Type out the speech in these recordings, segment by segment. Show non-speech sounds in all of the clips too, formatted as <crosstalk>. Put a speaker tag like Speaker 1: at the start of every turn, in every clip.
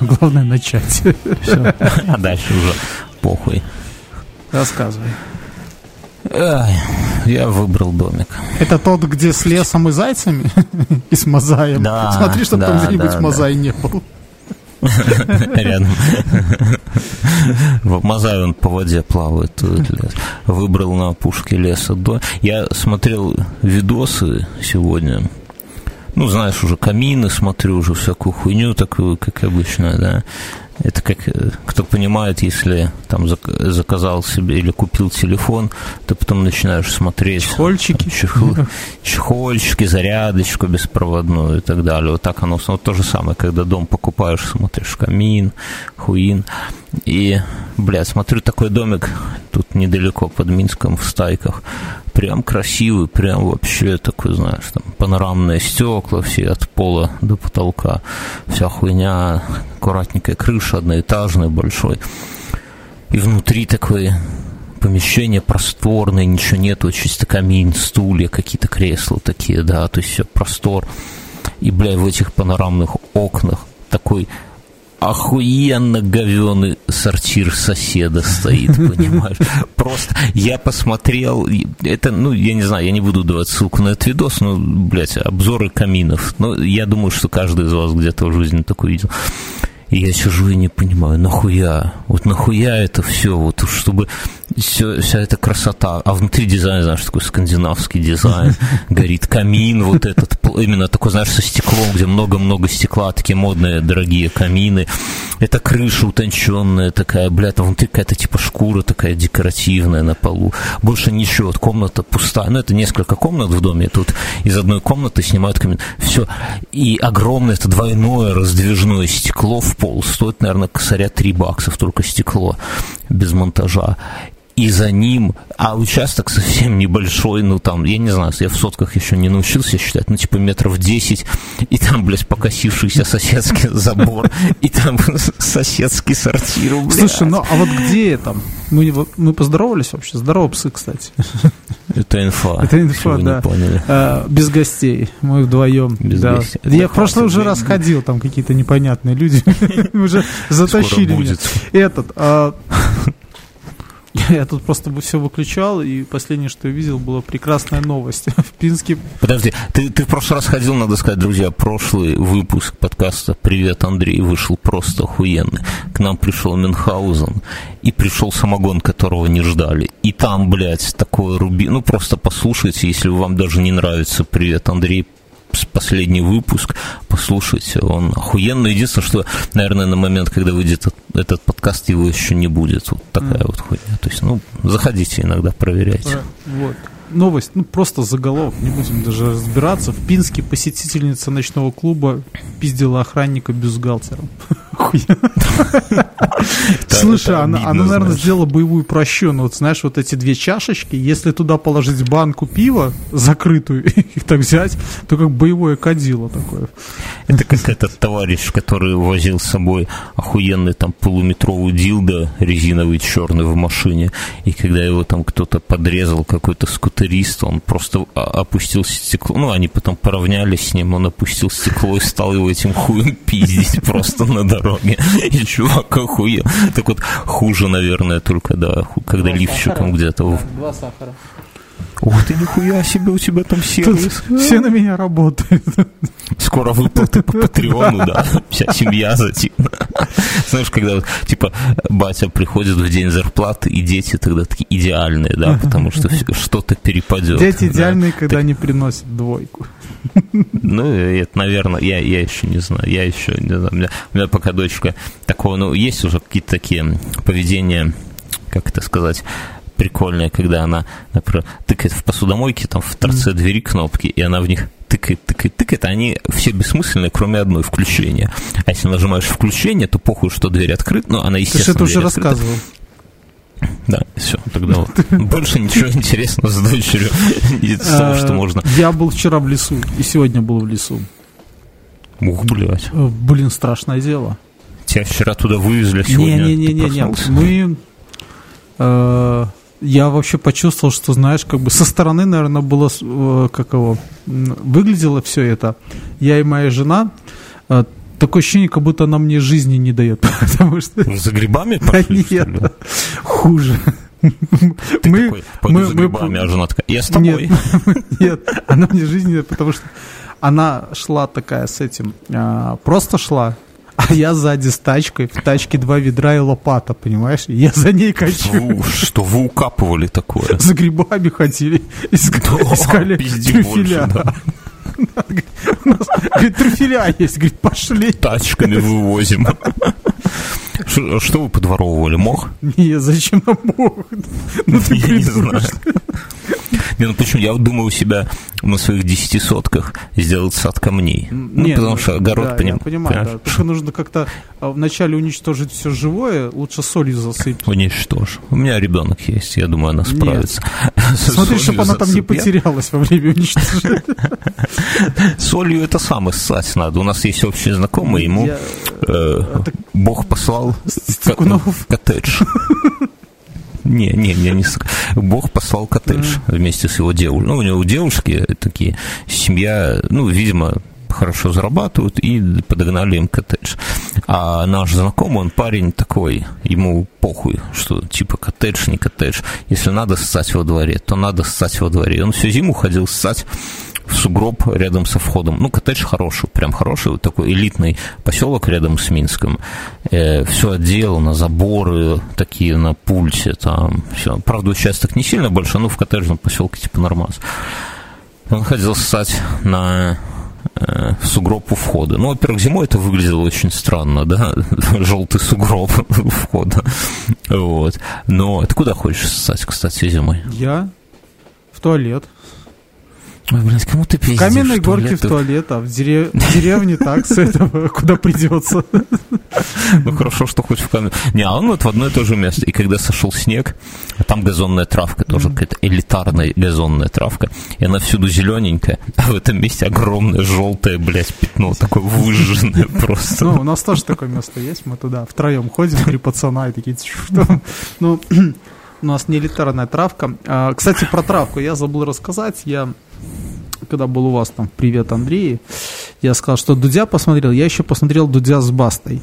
Speaker 1: <laughs> Главное начать.
Speaker 2: Все. А дальше уже похуй.
Speaker 1: Рассказывай.
Speaker 2: Ай, я выбрал домик.
Speaker 1: Это тот, где с лесом и зайцами? <laughs> И с мозаем?
Speaker 2: Да,
Speaker 1: Смотри, чтобы
Speaker 2: да,
Speaker 1: там где-нибудь
Speaker 2: да,
Speaker 1: мозай не был. <laughs>
Speaker 2: Рядом. В Мазай он по воде плавает. Выбрал на опушке леса. до- Я смотрел видосы сегодня. Ну, знаешь, уже камины смотрю, уже всякую хуйню такую, как обычно, да. Это как, э, кто понимает, если там зак- заказал себе или купил телефон, ты потом начинаешь смотреть.
Speaker 1: Чехольчики.
Speaker 2: там, чехлы- <laughs> чехольчики, зарядочку беспроводную и так далее. Вот так оно вот то же самое, когда дом покупаешь, смотришь камин, хуин. И, блядь, смотрю такой домик тут недалеко под Минском в Стайках. Прям красивый, прям вообще такой, знаешь, там панорамные стекла все от пола до потолка. Вся хуйня, аккуратненькая крыша, одноэтажная, большой. И внутри такое помещение просторное, ничего нету, чисто камин, стулья, какие-то кресла такие, да, то есть все простор. И, бля, в этих панорамных окнах такой охуенно говеный сортир соседа стоит, <laughs> понимаешь? Просто я посмотрел, это, ну, я не знаю, я не буду давать ссылку на этот видос, но, блядь, обзоры каминов. Но я думаю, что каждый из вас где-то в жизни такой видел. И я сижу и не понимаю, нахуя? Вот нахуя это все? Вот чтобы все, вся эта красота. А внутри дизайн, знаешь, такой скандинавский дизайн. <laughs> Горит камин вот этот, именно такой, знаешь, со стеклом, где много-много стекла, такие модные, дорогие камины. Это крыша утонченная такая, блядь, а внутри какая-то типа шкура такая декоративная на полу. Больше ничего, вот комната пустая. Ну, это несколько комнат в доме. Тут из одной комнаты снимают камин. Все. И огромное, это двойное раздвижное стекло в пол. Стоит, наверное, косаря 3 баксов, только стекло без монтажа. И за ним, а участок совсем небольшой, ну там, я не знаю, я в сотках еще не научился считать, ну типа метров 10, и там, блядь, покосившийся соседский <laughs> забор, и там соседский сортир, блядь.
Speaker 1: Слушай, ну а вот где это? Мы, мы поздоровались вообще? Здорово, псы, кстати.
Speaker 2: Это инфа.
Speaker 1: Это инфа, да.
Speaker 2: поняли.
Speaker 1: А, без гостей. Мы вдвоем.
Speaker 2: Без
Speaker 1: да.
Speaker 2: гостей.
Speaker 1: Я в прошлый уже раз ходил, там какие-то непонятные люди <laughs> уже затащили меня. Этот, а, <laughs> я тут просто все выключал, и последнее, что я видел, была прекрасная новость. <laughs> В Пинске
Speaker 2: Подожди, ты, ты в прошлый раз ходил, надо сказать, друзья, прошлый выпуск подкаста «Привет, Андрей» вышел просто охуенный. К нам пришел Мюнхгаузен, и пришел самогон, которого не ждали. И там, блядь, такое руби... Ну, просто послушайте, если вам даже не нравится «Привет, Андрей», последний выпуск, послушайте, он охуенный. Единственное, что, наверное, на момент, когда выйдет этот, этот подкаст, его еще не будет. Вот такая вот хуйня. То есть, ну, заходите иногда, проверяйте.
Speaker 1: Вот. Новость, ну просто заголовок, не будем даже разбираться. В Пинске посетительница ночного клуба пиздила охранника бюстгальтером. <laughs> Слушай, она, она, наверное, сделала боевую прощену. Вот знаешь, вот эти две чашечки, если туда положить банку пива, закрытую, <laughs> их так взять, то как боевое кадило такое.
Speaker 2: Это как этот товарищ, который возил с собой охуенный там полуметровый дилдо резиновый черный в машине, и когда его там кто-то подрезал, какой-то скутерист, он просто а- опустил стекло, ну, они потом поравнялись с ним, он опустил стекло и стал его этим хуем пиздить <laughs> просто на дороге, <laughs> и чувак охуел. Так вот, хуже, наверное, только, да, когда лифчиком где-то...
Speaker 1: Два сахара.
Speaker 2: Ух ты, нихуя себе, у тебя там
Speaker 1: Тут
Speaker 2: сервис.
Speaker 1: все на меня работают.
Speaker 2: Скоро выплаты по Патреону, да. Вся семья затем. Знаешь, когда вот, типа батя приходит в день зарплаты, и дети тогда такие идеальные, да, потому что что-то перепадет.
Speaker 1: Дети идеальные, когда они приносят двойку.
Speaker 2: Ну, это, наверное, я, я еще не знаю. Я еще не знаю. У меня, у меня пока дочка такого, ну, есть уже какие-то такие поведения, как это сказать, прикольные, когда она, например, тыкает в посудомойке, там в торце двери кнопки, и она в них тыкает, тыкает, тыкает, а они все бессмысленные, кроме одной включения. А если нажимаешь включение, то похуй, что дверь открыта, ну, она,
Speaker 1: Ты же
Speaker 2: естественно,
Speaker 1: это уже
Speaker 2: открыта.
Speaker 1: рассказывал.
Speaker 2: Да, все, тогда вот. <laughs> Больше ничего интересного с дочерью <laughs> из того, что
Speaker 1: Э,
Speaker 2: можно.
Speaker 1: Я был вчера в лесу, и сегодня был в лесу.
Speaker 2: Ух, блядь.
Speaker 1: Э, Блин, страшное дело.
Speaker 2: Тебя вчера туда вывезли, а сегодня
Speaker 1: Не-не-не-не, мы... я вообще почувствовал, что, знаешь, как бы со стороны, наверное, было, э, как его, выглядело все это. Я и моя жена, э, Такое ощущение, как будто она мне жизни не дает, <laughs> потому что...
Speaker 2: Вы за грибами пошли, что ли?
Speaker 1: нет, хуже.
Speaker 2: Ты такой, пойду за грибами, а жена такая, я с тобой.
Speaker 1: Нет, <laughs> нет, она мне жизни не дает, потому что она шла такая с этим, а, просто шла, а я сзади с тачкой, в тачке два ведра и лопата, понимаешь? И Я за ней
Speaker 2: Что
Speaker 1: качу.
Speaker 2: вы, что вы укапывали такое?
Speaker 1: За грибами ходили, искали,
Speaker 2: Да,
Speaker 1: искали трюфеля.
Speaker 2: больше, да.
Speaker 1: У нас, говорит, трюфеля есть, говорит, пошли.
Speaker 2: Тачками вывозим. Что, что вы подворовывали? Мох?
Speaker 1: Не, зачем нам мог? Ну ты
Speaker 2: Я не знаю. Не, ну почему? Я вот думаю у себя на своих десяти сотках сделать сад камней. Ну,
Speaker 1: Нет,
Speaker 2: потому
Speaker 1: ну,
Speaker 2: что огород,
Speaker 1: да,
Speaker 2: поним-
Speaker 1: понимаю, да. Только нужно как-то а, вначале уничтожить все живое, лучше солью засыпать.
Speaker 2: уничтожь. У меня ребенок есть, я думаю, она
Speaker 1: Нет.
Speaker 2: справится.
Speaker 1: Смотри, чтобы она там не
Speaker 2: потеряла.
Speaker 1: потерялась во время уничтожения.
Speaker 2: Солью это сам ссать надо. У нас есть общий знакомый, ему э,
Speaker 1: это-
Speaker 2: Бог послал коттедж. Не, не, не, не. Бог послал коттедж вместе с его девушкой. Ну, у него у девушки такие, семья, ну, видимо, хорошо зарабатывают, и подогнали им коттедж. А наш знакомый, он парень такой, ему похуй, что типа коттедж, не коттедж. Если надо ссать во дворе, то надо ссать во дворе. Он всю зиму ходил ссать в сугроб рядом со входом. Ну, коттедж хороший, прям хороший, вот такой элитный поселок рядом с Минском. все отделано, заборы такие на пульсе, там все. Правда, участок не сильно большой, но в коттеджном поселке типа нормас. Он ходил ссать на э, в сугроб у входа. Ну, во-первых, зимой это выглядело очень странно, да, <laughs> желтый сугроб у входа, вот. Но ты куда хочешь ссать, кстати, зимой?
Speaker 1: Я в туалет.
Speaker 2: Ой, блин, кому ты
Speaker 1: В
Speaker 2: пиздишь?
Speaker 1: каменной горке в
Speaker 2: туалет?
Speaker 1: а в дере- в деревне так, с этого, <laughs> куда придется.
Speaker 2: Ну хорошо, что хоть в камень. Не, а он вот в одно и то же место. И когда сошел снег, а там газонная травка, тоже какая-то элитарная газонная травка, и она всюду зелененькая, а в этом месте огромное желтое, блядь, пятно, такое выжженное <laughs> просто.
Speaker 1: Ну, у нас тоже такое место есть, мы туда втроем ходим, три пацана и такие, что? Ну, <clears throat> у нас не элитарная травка. А, Кстати, про травку я забыл рассказать. Я, когда был у вас там, привет, Андрей, я сказал, что Дудя посмотрел, я еще посмотрел Дудя с Бастой.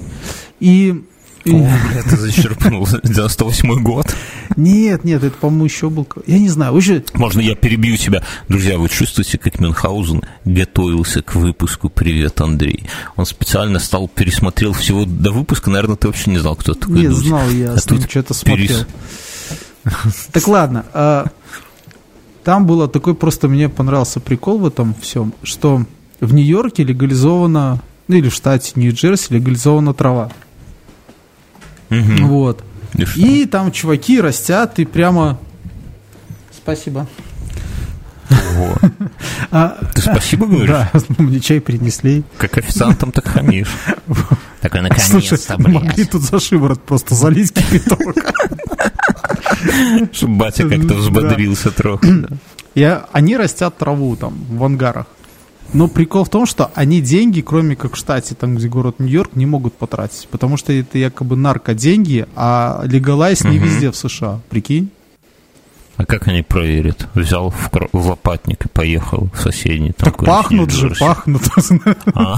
Speaker 1: И... и-
Speaker 2: О, блядь, ты зачерпнул. <laughs> 98 год.
Speaker 1: Нет, нет, это, по-моему, еще был... Я не знаю, уже...
Speaker 2: Можно я перебью тебя? Друзья, вы чувствуете, как Мюнхгаузен готовился к выпуску «Привет, Андрей». Он специально стал, пересмотрел всего до выпуска. Наверное, ты вообще не знал, кто такой
Speaker 1: Не
Speaker 2: Дудь.
Speaker 1: знал я,
Speaker 2: А
Speaker 1: с ним
Speaker 2: тут
Speaker 1: что-то
Speaker 2: перес-
Speaker 1: смотрел. Так ладно, а, там было такой просто мне понравился прикол в этом всем, что в Нью-Йорке легализована, ну или в штате Нью-Джерси легализована трава.
Speaker 2: Мгм.
Speaker 1: Вот.
Speaker 2: И что?
Speaker 1: И там чуваки растят и прямо... Спасибо. <laughs> А,
Speaker 2: Ты спасибо говоришь? <laughs>
Speaker 1: да, <laughs> мне чай принесли.
Speaker 2: Как официантом так хамишь. Такой, <laughs> наконец-то, <laughs>
Speaker 1: могли
Speaker 2: блядь.
Speaker 1: тут за шиворот просто залить <laughs> кипяток.
Speaker 2: Чтобы батя как-то взбодрился трохи. <clears throat>
Speaker 1: Я, они растят траву там в ангарах. Но прикол в том, что они деньги, кроме как в штате, там, где город Нью-Йорк, не могут потратить. Потому что это якобы наркоденьги, а легалайз не везде в США. Прикинь?
Speaker 2: А как они проверят? Взял в, кро- в лопатник и поехал в соседний. там
Speaker 1: Так пахнут же, пахнут. <laughs>
Speaker 2: А,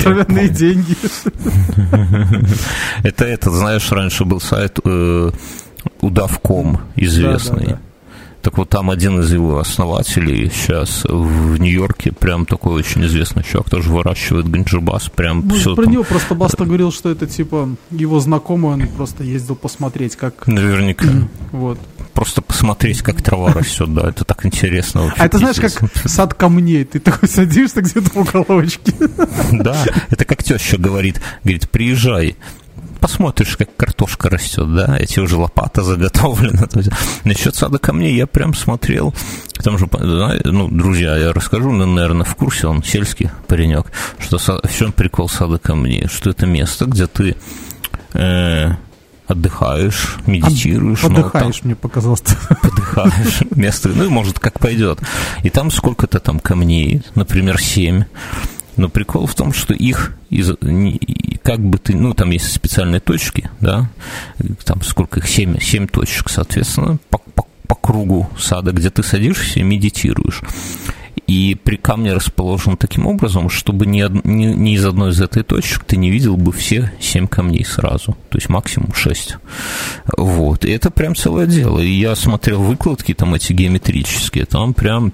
Speaker 1: Травяные
Speaker 2: понял.
Speaker 1: деньги. <laughs>
Speaker 2: Это этот, знаешь, раньше был сайт э, удавком известный. Так вот там один из его основателей сейчас в Нью-Йорке, прям такой очень известный чувак, тоже выращивает ганджибас, прям
Speaker 1: Может,
Speaker 2: все
Speaker 1: про него просто Баста говорил, что это типа его знакомый, он просто ездил посмотреть, как...
Speaker 2: Наверняка.
Speaker 1: Вот.
Speaker 2: Просто посмотреть, как трава растет, да, это так интересно. вообще,
Speaker 1: А это знаешь, как сад камней. Ты такой садишься где-то в уголочке.
Speaker 2: Да, это как теща говорит, говорит, приезжай, посмотришь, как картошка растет, да, эти уже лопата заготовлена. <laughs> Насчет сада камней я прям смотрел, там же, ну, друзья, я расскажу, ну, наверное, в курсе, он сельский паренек, что в чем прикол сада камней, что это место, где ты э, отдыхаешь, медитируешь. но там-
Speaker 1: Подыхаешь, мне показалось.
Speaker 2: подыхаешь, <laughs> место, ну, может, как пойдет. И там сколько-то там камней, например, семь. Но прикол в том, что их, из, как бы ты, ну, там есть специальные точки, да, там сколько их, семь, семь точек, соответственно, по, по- по кругу сада, где ты садишься и медитируешь. и при камне расположен таким образом, чтобы ни, ни, ни из одной из этой точек ты не видел бы все семь камней сразу, то есть максимум шесть. Вот, и это прям целое дело. И я смотрел выкладки там эти геометрические, там прям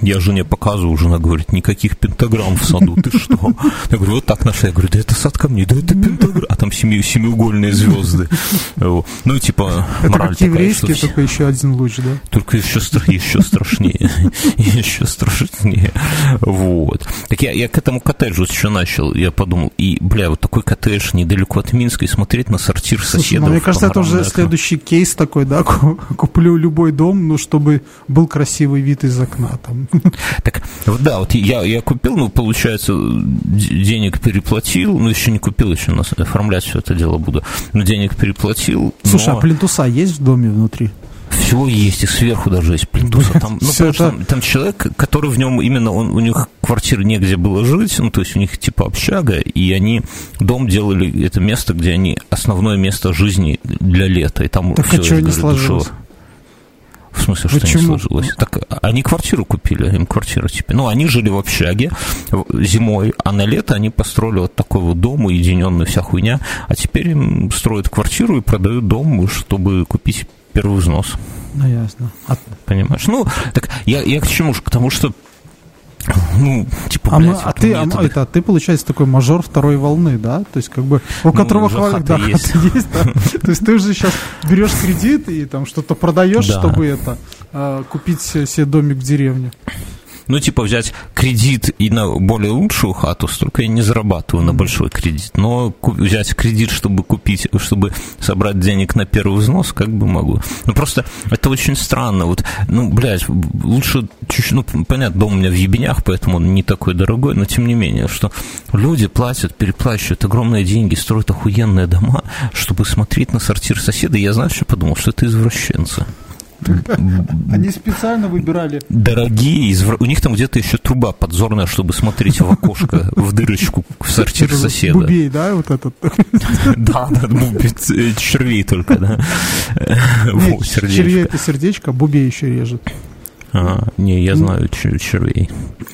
Speaker 2: я жене показываю, жена говорит, никаких пентаграмм в саду, ты что? Я говорю, вот так нашли. Я говорю, да это сад камней, да это пентаграмм. А там семи, семиугольные звезды. Ну, типа,
Speaker 1: Это как еврейский, только еще один луч, да?
Speaker 2: Только еще, еще страшнее. <laughs> Еще страшнее. Вот. Так я, я к этому коттеджу еще начал. Я подумал, и, бля, вот такой коттедж недалеко от Минска, и смотреть на сортир Слушай, соседов. Ну,
Speaker 1: мне кажется, это уже следующий кейс такой, да, <laughs> куплю любой дом, ну, чтобы был красивый вид из окна там. <laughs>
Speaker 2: Так, да, вот я, я купил, ну, получается, денег переплатил, ну, еще не купил, еще нас оформлять все это дело буду, но денег переплатил.
Speaker 1: Слушай, но... а плинтуса есть в доме внутри?
Speaker 2: Всего есть, и сверху даже есть плинтуса. Там, ну, это... там, там человек, который в нем именно, он, у них квартиры негде было жить, ну, то есть у них типа общага, и они дом делали, это место, где они, основное место жизни для лета, и там
Speaker 1: так все, а что не сложилось? Душево.
Speaker 2: В смысле, что Почему? не сложилось? Так они квартиру купили, им квартира теперь. Ну, они жили в общаге зимой, а на лето они построили вот такой вот дом, уединенный, вся хуйня, а теперь им строят квартиру и продают дом, чтобы купить первый взнос.
Speaker 1: Ну, ясно.
Speaker 2: А... Понимаешь? Ну, так я, я к чему же? К тому, что
Speaker 1: ну, типа, а, блядь, мы, а ты, а, это, ты, получается, такой мажор второй волны, да? То есть, как бы, у ну, которого хватит, да, есть. <laughs> есть да? То есть, ты же сейчас берешь кредит и там что-то продаешь, да. чтобы это, а, купить себе домик в деревне
Speaker 2: ну, типа, взять кредит и на более лучшую хату, столько я не зарабатываю на большой кредит. Но взять кредит, чтобы купить, чтобы собрать денег на первый взнос, как бы могу. Ну, просто это очень странно. Вот, ну, блядь, лучше чуть-чуть, ну, понятно, дом у меня в ебенях, поэтому он не такой дорогой, но тем не менее, что люди платят, переплачивают огромные деньги, строят охуенные дома, чтобы смотреть на сортир соседа. Я знаю, что подумал, что это извращенцы.
Speaker 1: Они специально выбирали.
Speaker 2: Дорогие, у них там где-то еще труба подзорная, чтобы смотреть в окошко, в дырочку в сортир соседа.
Speaker 1: Бубей, да, вот этот?
Speaker 2: Да, да, э, червей только, да.
Speaker 1: Червей это сердечко, бубей еще режет.
Speaker 2: А, не, я знаю червей.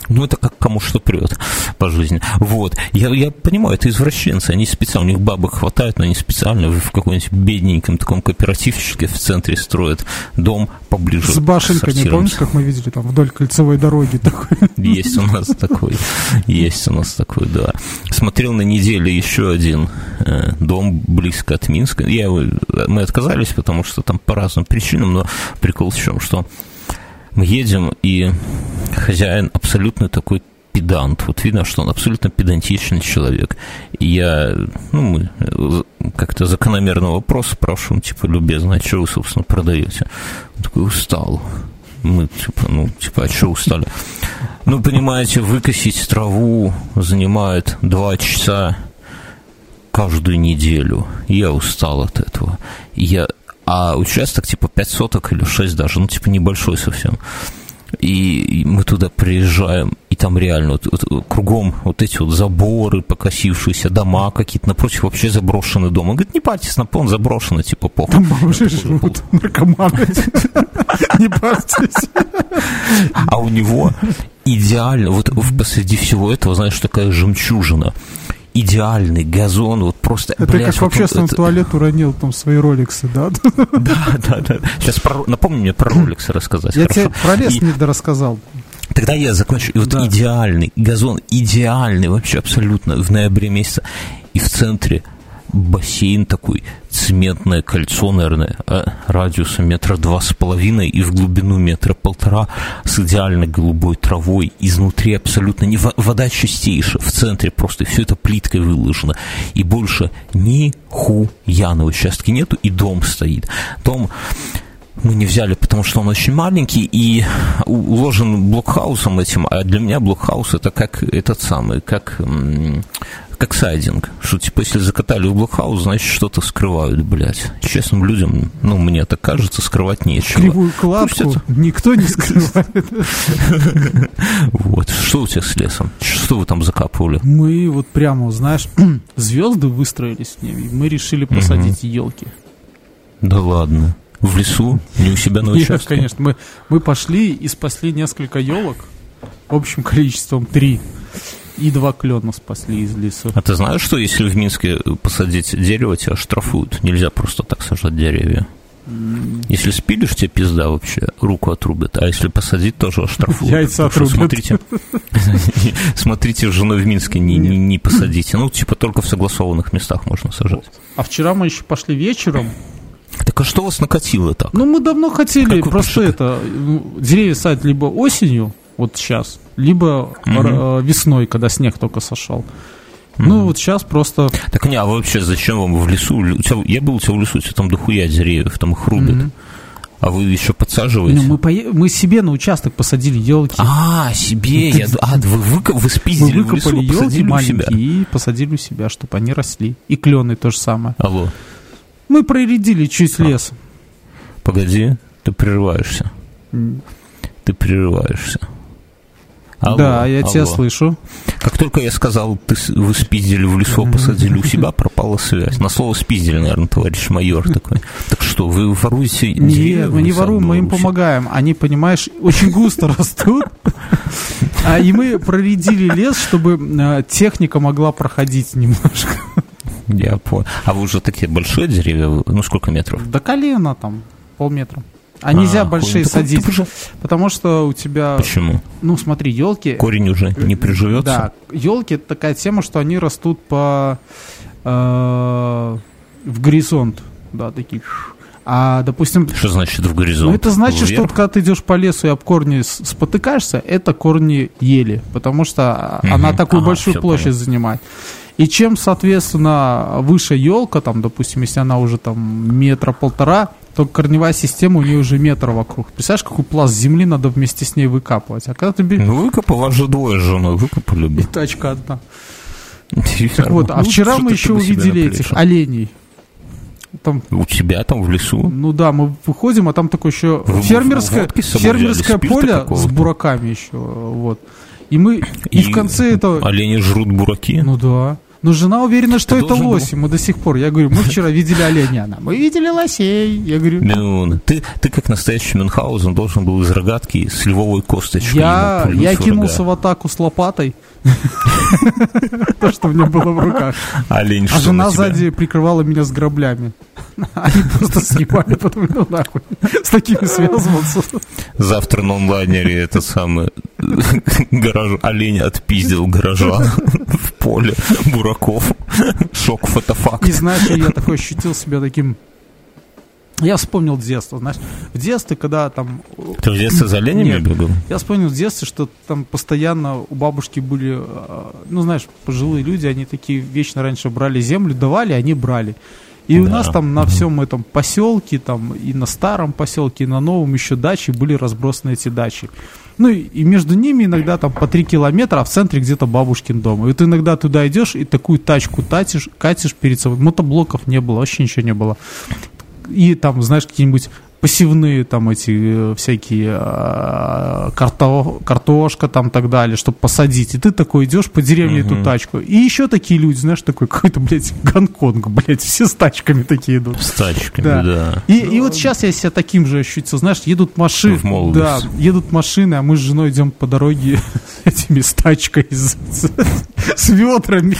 Speaker 2: Ну, это как кому что прет по жизни. Вот. Я, я понимаю, это извращенцы. Они специально, у них бабок хватает, но они специально в каком-нибудь бедненьком таком кооперативчике в центре строят дом поближе
Speaker 1: С башенкой, не помнишь, как мы видели там вдоль кольцевой дороги такой?
Speaker 2: Есть у нас такой. Есть у нас такой, да. Смотрел на неделе еще один э, дом близко от Минска. Я, мы отказались, потому что там по разным причинам, но прикол в чем, что мы едем, и хозяин абсолютно такой педант. Вот видно, что он абсолютно педантичный человек. И я, ну, мы как-то закономерный вопрос спрашиваем, типа, любезно, а что вы, собственно, продаете? Он такой, устал. Мы, типа, ну, типа, а что устали? Ну, понимаете, выкосить траву занимает два часа каждую неделю. Я устал от этого. Я а участок типа 5 соток или 6 даже, ну типа небольшой совсем. И мы туда приезжаем, и там реально вот, вот, кругом вот эти вот заборы, покосившиеся дома какие-то, напротив вообще заброшенный дом. Он говорит, не парьтесь, на он заброшенный, типа похуй.
Speaker 1: Там бомжи живут, наркоманы. <laughs> Не парьтесь.
Speaker 2: А у него идеально, вот посреди всего этого, знаешь, такая жемчужина идеальный газон, вот просто...
Speaker 1: Это блядь, как в общественном это... туалет уронил там свои роликсы, да? <laughs>
Speaker 2: Да, да, да. Сейчас про... напомни мне про роликсы рассказать.
Speaker 1: Я тебе про лес не дорассказал.
Speaker 2: Тогда я закончу. И вот да. идеальный газон, идеальный вообще абсолютно в ноябре месяце. И в центре бассейн такой, цементное кольцо, наверное, а, радиусом метра два с половиной и в глубину метра полтора с идеально голубой травой, изнутри абсолютно не вода чистейшая, в центре просто все это плиткой выложено, и больше ни хуя на участке нету, и дом стоит. Дом мы не взяли, потому что он очень маленький и уложен блокхаусом этим, а для меня блокхаус это как этот самый, как как сайдинг, что, типа, если закатали в блокхаус, значит, что-то скрывают, блядь. Честным людям, ну, мне так кажется, скрывать нечего.
Speaker 1: Кривую кладку это... никто не скрывает. <laughs>
Speaker 2: Вот. Что у тебя с лесом? Что вы там закапывали?
Speaker 1: Мы вот прямо, знаешь, <clears throat> звезды выстроились с ними, мы решили посадить елки.
Speaker 2: Да ладно. В лесу? Не у себя на участке?
Speaker 1: Нет, конечно. Мы, мы пошли и спасли несколько елок общим количеством три. И два клена спасли из леса.
Speaker 2: А ты знаешь, что если в Минске посадить дерево, тебя штрафуют? Нельзя просто так сажать деревья. Если спилишь, тебе пизда вообще, руку отрубят. А если посадить, тоже оштрафуют.
Speaker 1: Яйца отрубят.
Speaker 2: Смотрите, <laughs> смотрите, женой в Минске не, не, не посадите. Ну, типа, только в согласованных местах можно сажать.
Speaker 1: А вчера мы еще пошли вечером.
Speaker 2: Так а что вас накатило так?
Speaker 1: Ну, мы давно хотели просто это, ну, деревья садить либо осенью, вот сейчас, либо угу. весной, когда снег только сошел. Mm-hmm. Ну, вот сейчас просто...
Speaker 2: Так не, а вообще зачем вам в лесу? У тебя, я был у тебя в лесу, у тебя там дохуя деревьев, там их рубят. Mm-hmm. А вы еще подсаживаете?
Speaker 1: Ну, мы, по... мы себе на участок посадили елки.
Speaker 2: А, себе? Ну, я... А, вы, вы, вы спиздили
Speaker 1: мы выкопали в лесу, елки маленькие себя. и посадили у себя, чтобы они росли. И клены то же самое.
Speaker 2: Алло.
Speaker 1: Мы проредили чуть а. лес.
Speaker 2: Погоди, ты прерываешься. Mm. Ты прерываешься.
Speaker 1: Алло, да, я алло. тебя слышу.
Speaker 2: Как только я сказал, ты, вы спиздили в лесу, посадили у <laughs> себя, пропала связь. На слово спиздили, наверное, товарищ майор такой. Так что, вы воруете
Speaker 1: Нет, мы не воруем, мы им помогаем. Они, понимаешь, очень густо растут. А и мы проредили лес, чтобы э, техника могла проходить немножко.
Speaker 2: Я понял. А вы уже такие большие деревья? Ну, сколько метров?
Speaker 1: До колена там, полметра. А нельзя а, большие садить, уже... потому что у тебя...
Speaker 2: Почему?
Speaker 1: Ну, смотри, елки...
Speaker 2: Корень уже не приживется?
Speaker 1: Да, елки это такая тема, что они растут по... Э, в горизонт, да, такие... А, допустим...
Speaker 2: Что значит в горизонт?
Speaker 1: Ну, это значит, Вверх? что когда ты идешь по лесу и об корни спотыкаешься, это корни ели, потому что угу. она такую ага, большую площадь понятно. занимает. И чем, соответственно, выше елка, там, допустим, если она уже там метра полтора, только корневая система у нее уже метр вокруг. Представляешь, какой пласт земли надо вместе с ней выкапывать? А когда ты...
Speaker 2: Ну, выкопал, вас же двое с женой выкопали бы.
Speaker 1: И тачка одна. Так вот, а ну, вчера мы еще увидели этих оленей.
Speaker 2: Там, у тебя там в лесу?
Speaker 1: Ну да, мы выходим, а там такое еще Вы фермерское, фермерское поле с бураками еще. Вот. И мы и, и в конце это...
Speaker 2: Олени жрут бураки?
Speaker 1: Ну да. Но жена уверена, что это, это лоси. Мы до сих пор. Я говорю, мы <laughs> вчера видели оленя. Она, мы видели лосей. Я говорю...
Speaker 2: Ну, ты, ты как настоящий Мюнхгаузен должен был из рогатки с львовой косточкой.
Speaker 1: Я, я кинулся в атаку с лопатой. <laughs> То, что у меня было в руках.
Speaker 2: Олень,
Speaker 1: А жена сзади прикрывала меня с граблями. Они просто снимали, потом, ну нахуй, с такими связываться.
Speaker 2: Завтра на онлайнере этот самый гараж, олень отпиздил гаража в поле бураков. Шок фотофакт.
Speaker 1: И знаешь, я такой ощутил себя таким я вспомнил детство, знаешь, в детстве, когда там...
Speaker 2: Ты в детстве за оленями Нет, бегал?
Speaker 1: Я вспомнил в детстве, что там постоянно у бабушки были, э, ну, знаешь, пожилые люди, они такие вечно раньше брали землю, давали, они брали. И да. у нас там на всем этом поселке, там и на старом поселке, и на новом еще дачи были разбросаны эти дачи. Ну и, и между ними иногда там по три километра, а в центре где-то бабушкин дом. И вот иногда туда идешь и такую тачку татишь, катишь перед собой. Мотоблоков не было, вообще ничего не было. И там, знаешь, какие-нибудь посевные там эти э, всякие э, карто, картошка там так далее, чтобы посадить. И ты такой идешь по деревне угу. эту тачку. И еще такие люди, знаешь, такой какой-то, блядь, Гонконг, блядь, все с тачками такие идут.
Speaker 2: С тачками, да. да.
Speaker 1: И, и вот сейчас я себя таким же ощутил. Знаешь, едут машины. Да, едут машины, а мы с женой идем по дороге <laughs> этими с тачкой, с, с, с ведрами.